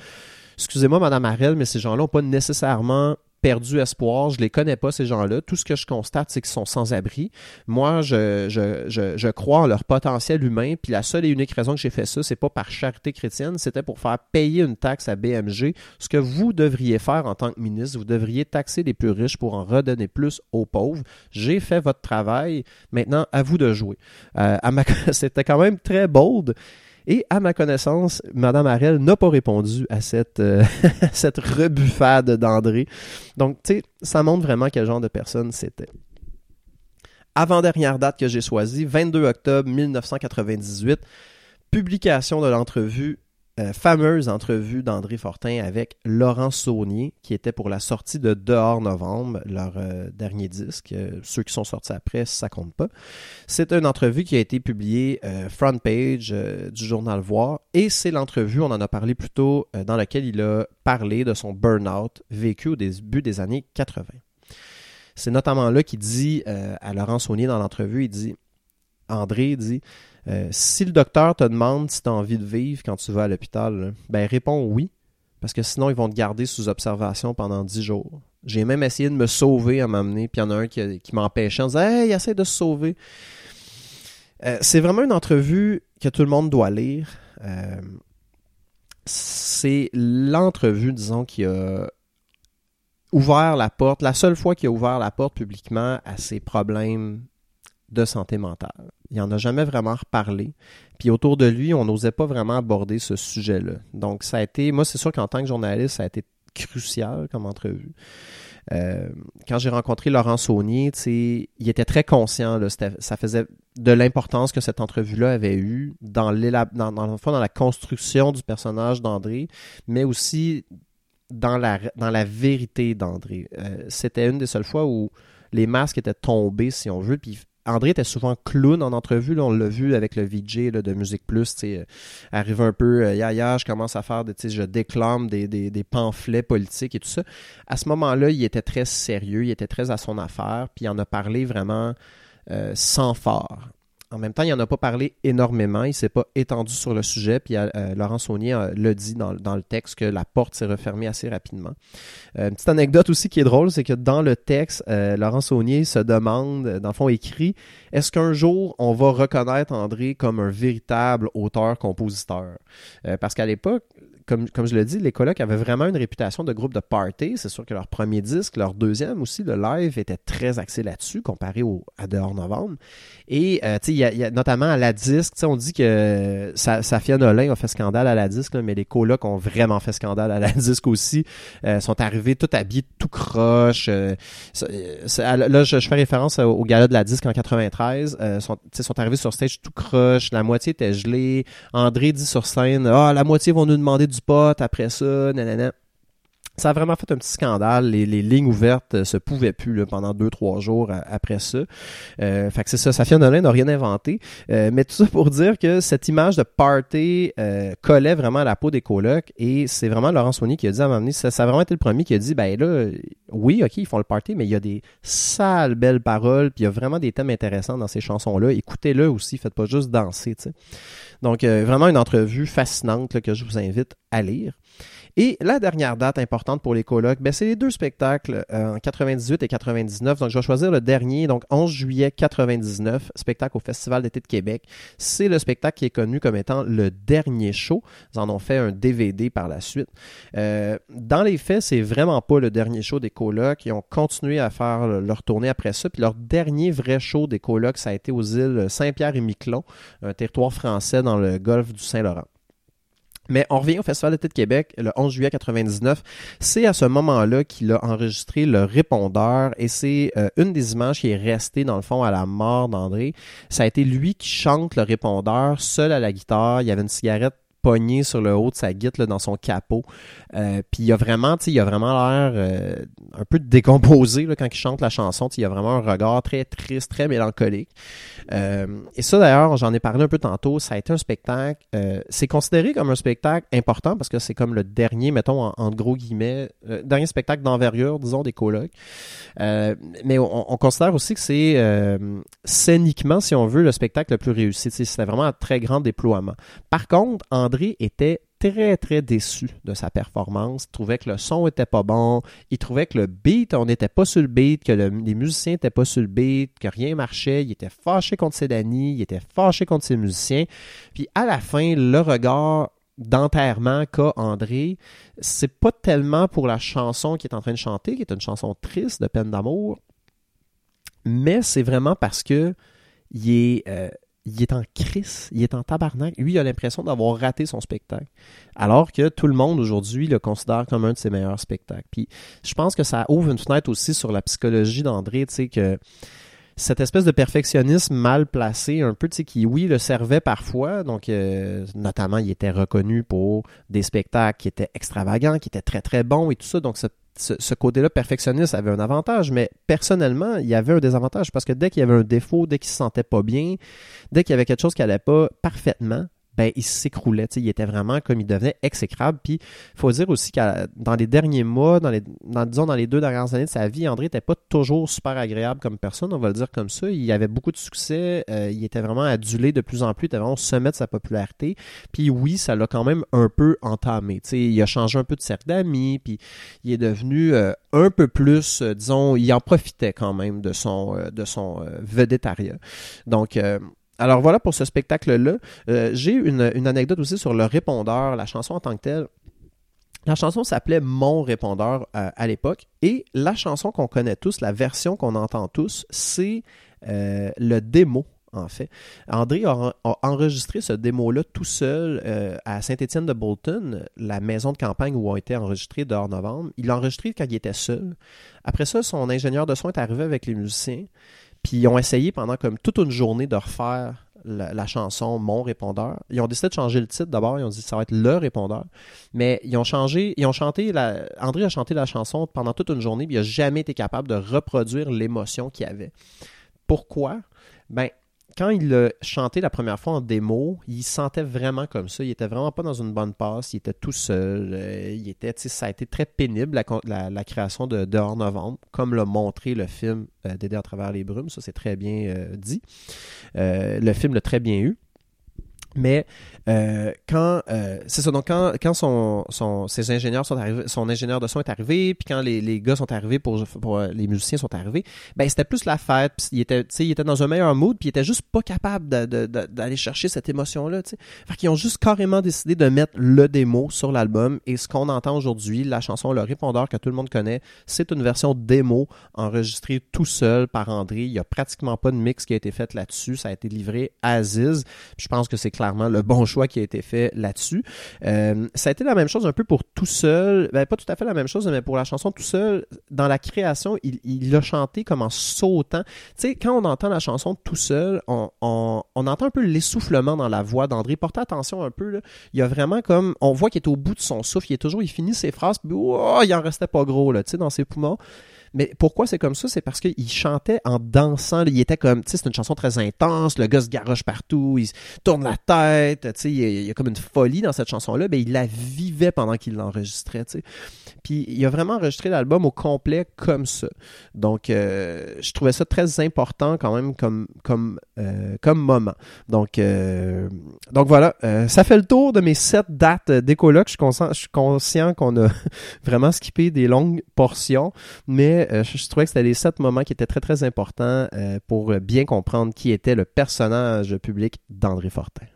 Excusez-moi, Madame Arel, mais ces gens-là n'ont pas nécessairement perdu espoir. Je les connais pas, ces gens-là. Tout ce que je constate, c'est qu'ils sont sans abri. Moi, je, crois en leur potentiel humain. Puis la seule et unique raison que j'ai fait ça, c'est pas par charité chrétienne, c'était pour faire payer une taxe à BMG. Ce que vous devriez faire en tant que ministre, vous devriez taxer les plus riches pour en redonner plus aux pauvres. J'ai fait votre travail. Maintenant, à vous de jouer. Euh. C'était quand même très bold. Et à ma connaissance, Madame Harel n'a pas répondu à cette, euh, cette rebuffade d'André. Donc, tu sais, ça montre vraiment quel genre de personne c'était. Avant-dernière date que j'ai choisie, 22 octobre 1998, publication de l'entrevue, euh, fameuse entrevue d'André Fortin avec Laurent Saunier, qui était pour la sortie de Dehors Novembre, leur euh, dernier disque. Euh, ceux qui sont sortis après, ça compte pas. C'est une entrevue qui a été publiée front page du journal Voir et c'est l'entrevue, on en a parlé plus tôt, dans laquelle il a parlé de son burn-out vécu au début des années 80. C'est notamment là qu'il dit à Laurent Saunier dans l'entrevue, il dit, André dit, euh, si le docteur te demande si tu as envie de vivre quand tu vas à l'hôpital, ben réponds oui, parce que sinon ils vont te garder sous observation pendant 10 jours. J'ai même essayé de me sauver à m'amener, puis il y en a un qui, qui m'empêchait en disant Hey, essaie de se sauver. Euh, c'est vraiment une entrevue que tout le monde doit lire. Euh, c'est l'entrevue, disons, qui a ouvert la porte, la seule fois qu'il a ouvert la porte publiquement à ses problèmes de santé mentale. Il n'en a jamais vraiment reparlé. Puis autour de lui, on n'osait pas vraiment aborder ce sujet-là. Donc ça a été, moi c'est sûr qu'en tant que journaliste, ça a été crucial comme entrevue. euh, quand j'ai rencontré Laurent Saunier, il était très conscient, là, ça faisait de l'importance que cette entrevue-là avait eue dans, dans, dans, la construction du personnage d'André, mais aussi dans la, dans vérité d'André. Euh, c'était une des seules fois où les masques étaient tombés, si on veut, puis André était souvent clown en entrevue. on l'a vu avec le VJ de Musique Plus. Euh, arrive un peu, euh, je commence à faire, des, je déclame des, des, pamphlets politiques et tout ça. À ce moment-là, il était très sérieux, il était très à son affaire, puis il en a parlé vraiment euh, sans phare. En même temps, il n'en a pas parlé énormément. Il ne s'est pas étendu sur le sujet. Puis euh, Laurent Saunier euh, le dit dans, le texte que la porte s'est refermée assez rapidement. Euh, une petite anecdote aussi qui est drôle, c'est que dans le texte, Laurent Saunier se demande, dans le fond écrit, est-ce qu'un jour on va reconnaître André comme un véritable auteur-compositeur? parce qu'à l'époque, comme, je l'ai dit, les colocs avaient vraiment une réputation de groupe de party. C'est sûr que leur premier disque, leur deuxième aussi, le live, était très axé là-dessus comparé au, à dehors novembre. Et euh, il y, a notamment à la disque, on dit que Safia Nolin a fait scandale à la disque, mais les colocs ont vraiment fait scandale à la disque aussi. Euh, sont arrivés tout habillés, tout croche. Euh, là, je, fais référence au gala de la disque en 93. sont, sont arrivés sur stage tout croche. La moitié était gelée. André dit sur scène, ah, la moitié vont nous demander du spot après ça, nanana. Ça a vraiment fait un petit scandale. Les, lignes ouvertes euh, se pouvaient plus là, pendant deux, trois jours euh, après ça. Euh, fait que c'est ça. Safia Nolin n'a rien inventé. Euh, mais tout ça pour dire que cette image de party collait vraiment à la peau des colocs. Et c'est vraiment Laurent Saunier qui a dit à donné, ça, ça, a vraiment été le premier qui a dit, ben là, oui, ok, ils font le party, mais il y a des sales belles paroles, puis il y a vraiment des thèmes intéressants dans ces chansons-là. Écoutez-le aussi, faites pas juste danser, tu sais. Donc, euh, vraiment une entrevue fascinante que je vous invite à lire. Et la dernière date importante pour les colloques, ben, c'est les deux spectacles euh, en 98 et 99. Donc, je vais choisir le dernier, donc 11 juillet 99, spectacle au Festival d'été de Québec. C'est le spectacle qui est connu comme étant le dernier show. Ils en ont fait un DVD par la suite. Euh, dans les faits, c'est vraiment pas le dernier show des colloques. Ils ont continué à faire leur tournée après ça. Puis leur dernier vrai show des colloques, ça a été aux îles Saint-Pierre et Miquelon, un territoire français dans le golfe du Saint-Laurent. Mais on revient au Festival d'été de Québec le 11 juillet 99. C'est à ce moment-là qu'il a enregistré le répondeur et c'est euh, une des images qui est restée dans le fond à la mort d'André. Ça a été lui qui chante le répondeur seul à la guitare. Il y avait une cigarette sur le haut de sa guitare dans son capot. Euh, puis il a vraiment, il a vraiment l'air euh, un peu décomposé là, quand il chante la chanson. Il a vraiment un regard très triste, très mélancolique. Euh, et ça d'ailleurs, j'en ai parlé un peu tantôt. Ça a été un spectacle. c'est considéré comme un spectacle important parce que c'est comme le dernier, mettons en, gros guillemets, dernier spectacle d'envergure, disons des colocs. mais on, considère aussi que c'est scéniquement, si on veut, le spectacle le plus réussi. C'était vraiment un très grand déploiement. Par contre, en André était très très déçu de sa performance, il trouvait que le son était pas bon, il trouvait que le beat, on n'était pas sur le beat, que les musiciens n'étaient pas sur le beat, que rien marchait, il était fâché contre ses Danny, il était fâché contre ses musiciens. Puis à la fin, le regard d'enterrement qu'a André, c'est pas tellement pour la chanson qu'il est en train de chanter, qui est une chanson triste de peine d'amour, mais c'est vraiment parce que il est euh, il est en crise, il est en tabarnak. Lui, il a l'impression d'avoir raté son spectacle. Alors que tout le monde aujourd'hui le considère comme un de ses meilleurs spectacles. Puis je pense que ça ouvre une fenêtre aussi sur la psychologie d'André, tu sais, que cette espèce de perfectionnisme mal placé, un peu, tu sais, qui, oui, le servait parfois. Donc, euh, notamment, il était reconnu pour des spectacles qui étaient extravagants, qui étaient très, très bons et tout ça. Donc, ce côté-là perfectionniste avait un avantage, mais personnellement, il y avait un désavantage parce que dès qu'il y avait un défaut, dès qu'il se sentait pas bien, dès qu'il y avait quelque chose qui allait pas parfaitement, ben, il s'écroulait. Il était vraiment comme il devenait exécrable. Puis, il faut dire aussi que dans les derniers mois, dans les, disons dans les deux dernières années de sa vie, André n'était pas toujours super agréable comme personne, on va le dire comme ça. Il avait beaucoup de succès. Euh, il était vraiment adulé de plus en plus. Il était vraiment au sommet de sa popularité. Puis, oui, ça l'a quand même un peu entamé. il a changé un peu de cercle d'amis. Puis, il est devenu euh, un peu plus, euh, disons, il en profitait quand même de son, de son vedettariat. Donc, alors voilà pour ce spectacle-là. Euh, j'ai une, anecdote aussi sur le répondeur, la chanson en tant que telle. La chanson s'appelait Mon répondeur euh, à l'époque et la chanson qu'on connaît tous, la version qu'on entend tous, c'est euh, le démo en fait. André a, enregistré ce démo-là tout seul à Saint-Étienne de Bolton, la maison de campagne où ont été enregistrés dehors novembre. Il l'a enregistré quand il était seul. Après ça, son ingénieur de son est arrivé avec les musiciens, puis ils ont essayé pendant comme toute une journée de refaire la, chanson Mon répondeur. Ils ont décidé de changer le titre d'abord, ils ont dit ça va être le répondeur. Mais ils ont changé, ils ont chanté André a chanté la chanson pendant toute une journée, puis il n'a jamais été capable de reproduire l'émotion qu'il avait. Pourquoi? Ben, quand il l'a chanté la première fois en démo, il se sentait vraiment comme ça. Il était vraiment pas dans une bonne passe. Il était tout seul. Euh, il était, ça a été très pénible la, création de Dehors Novembre, comme l'a montré le film euh, D'aider à travers les brumes. Ça, c'est très bien euh, dit. Le film l'a très bien eu. Mais euh, quand euh, c'est ça, donc quand, quand son, ses ingénieurs sont arrivés, son ingénieur de son est arrivé, puis quand les, gars sont arrivés pour, pour les musiciens sont arrivés, ben c'était plus la fête, puis il était, il était dans un meilleur mood, puis il était juste pas capable d'aller chercher cette émotion-là. Fait qu'ils ont juste carrément décidé de mettre le démo sur l'album, et ce qu'on entend aujourd'hui, la chanson Le Répondeur que tout le monde connaît, c'est une version démo enregistrée tout seul par André. Il y a pratiquement pas de mix qui a été fait là-dessus, ça a été livré à Aziz. Je pense que c'est le bon choix qui a été fait là-dessus. Euh, ça a été la même chose un peu pour Tout Seul. Ben, pas tout à fait la même chose, mais pour la chanson Tout Seul, dans la création, il l'a chanté comme en sautant. Tu sais, quand on entend la chanson Tout Seul, on, entend un peu l'essoufflement dans la voix d'André. Portez attention un peu. Il y a vraiment comme... On voit qu'il est au bout de son souffle. Il est toujours... Il finit ses phrases, puis oh, il en restait pas gros, là, tu sais, dans ses poumons. Mais pourquoi c'est comme ça? C'est parce qu'il chantait en dansant. Il était comme, tu sais, c'est une chanson très intense. Le gars se garoche partout, il tourne la tête. Tu sais, il y a comme une folie dans cette chanson-là. Mais il la vivait pendant qu'il l'enregistrait, tu sais. Puis il a vraiment enregistré l'album au complet comme ça. Donc, euh, je trouvais ça très important quand même comme, comme, euh, comme moment. Donc, euh, donc voilà, euh, ça fait le tour de mes sept dates d'écologue. Je suis conscient, je suis qu'on a vraiment skippé des longues portions, mais je, je, trouvais que c'était les sept moments qui étaient très très importants pour bien comprendre qui était le personnage public d'André Fortin.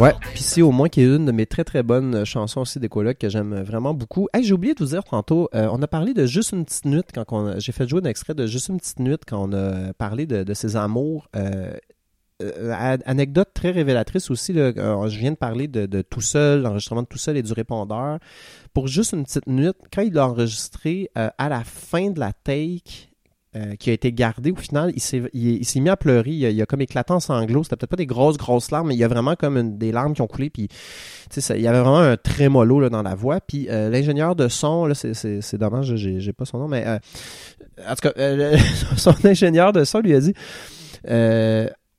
Ouais, puis c'est au moins qui est une de mes très très bonnes chansons aussi des que j'aime vraiment beaucoup. Hey, j'ai oublié de vous dire tantôt, euh, on a parlé de Juste une petite nuit quand on j'ai fait jouer un extrait de Juste une petite nuit quand on a parlé de, ses amours. Euh, euh, anecdote très révélatrice aussi, je viens de parler de, de tout seul, l'enregistrement de tout seul et du répondeur. Pour juste une petite nuit, quand il l'a enregistré à la fin de la take, euh, qui a été gardé. Au final, il s'est, il, s'est mis à pleurer. Il a, il a comme éclaté en sanglots. C'était peut-être pas des grosses, grosses larmes, mais il y a vraiment comme une, des larmes qui ont coulé. Puis, il y avait vraiment un trémolo là, dans la voix. Puis euh, l'ingénieur de son, là, c'est, c'est, c'est dommage, j'ai, j'ai pas son nom, mais euh, en tout cas, euh, son ingénieur de son lui a dit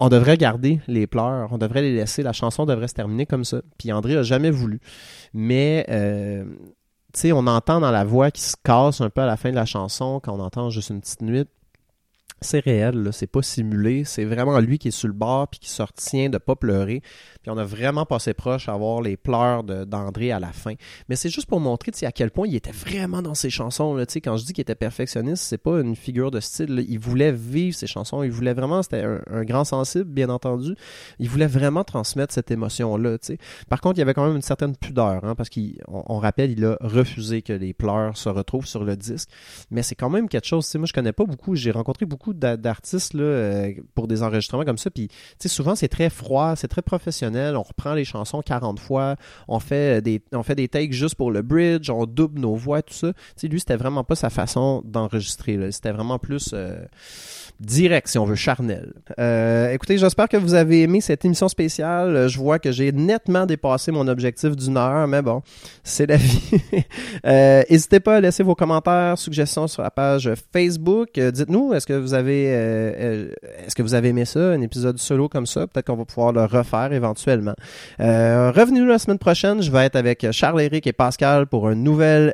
on devrait garder les pleurs, on devrait les laisser, la chanson devrait se terminer comme ça. Puis André a jamais voulu. Mais tu sais, on entend dans la voix qui se casse un peu à la fin de la chanson quand on entend juste une petite nuit. C'est réel, c'est pas simulé, c'est vraiment lui qui est sur le bord puis qui se retient de pas pleurer. Puis on a vraiment passé proche à voir les pleurs d'André à la fin. Mais c'est juste pour montrer à quel point il était vraiment dans ses chansons. Là, quand je dis qu'il était perfectionniste, c'est pas une figure de style. Là. Il voulait vivre ses chansons. Il voulait vraiment, c'était un, grand sensible, bien entendu. Il voulait vraiment transmettre cette émotion-là. Par contre, il y avait quand même une certaine pudeur, hein, parce qu'on on rappelle, il a refusé que les pleurs se retrouvent sur le disque. Mais c'est quand même quelque chose. Moi, je connais pas beaucoup. J'ai rencontré beaucoup d'artistes euh, pour des enregistrements comme ça. Puis souvent, c'est très froid, c'est très professionnel on reprend les chansons 40 fois, on fait des, on fait des takes juste pour le bridge, on double nos voix, tout ça. sais, lui, c'était vraiment pas sa façon d'enregistrer. C'était vraiment plus euh, direct, si on veut, charnel. Euh, écoutez, j'espère que vous avez aimé cette émission spéciale. Je vois que j'ai nettement dépassé mon objectif d'une heure, mais bon, c'est la vie. euh, N'hésitez pas à laisser vos commentaires, suggestions sur la page Facebook. Euh, Dites-nous, est-ce que vous avez euh, euh, est-ce que vous avez aimé ça, un épisode solo comme ça? Peut-être qu'on va pouvoir le refaire éventuellement. Revenez-nous la semaine prochaine. Je vais être avec Charles-Éric et Pascal pour un nouvel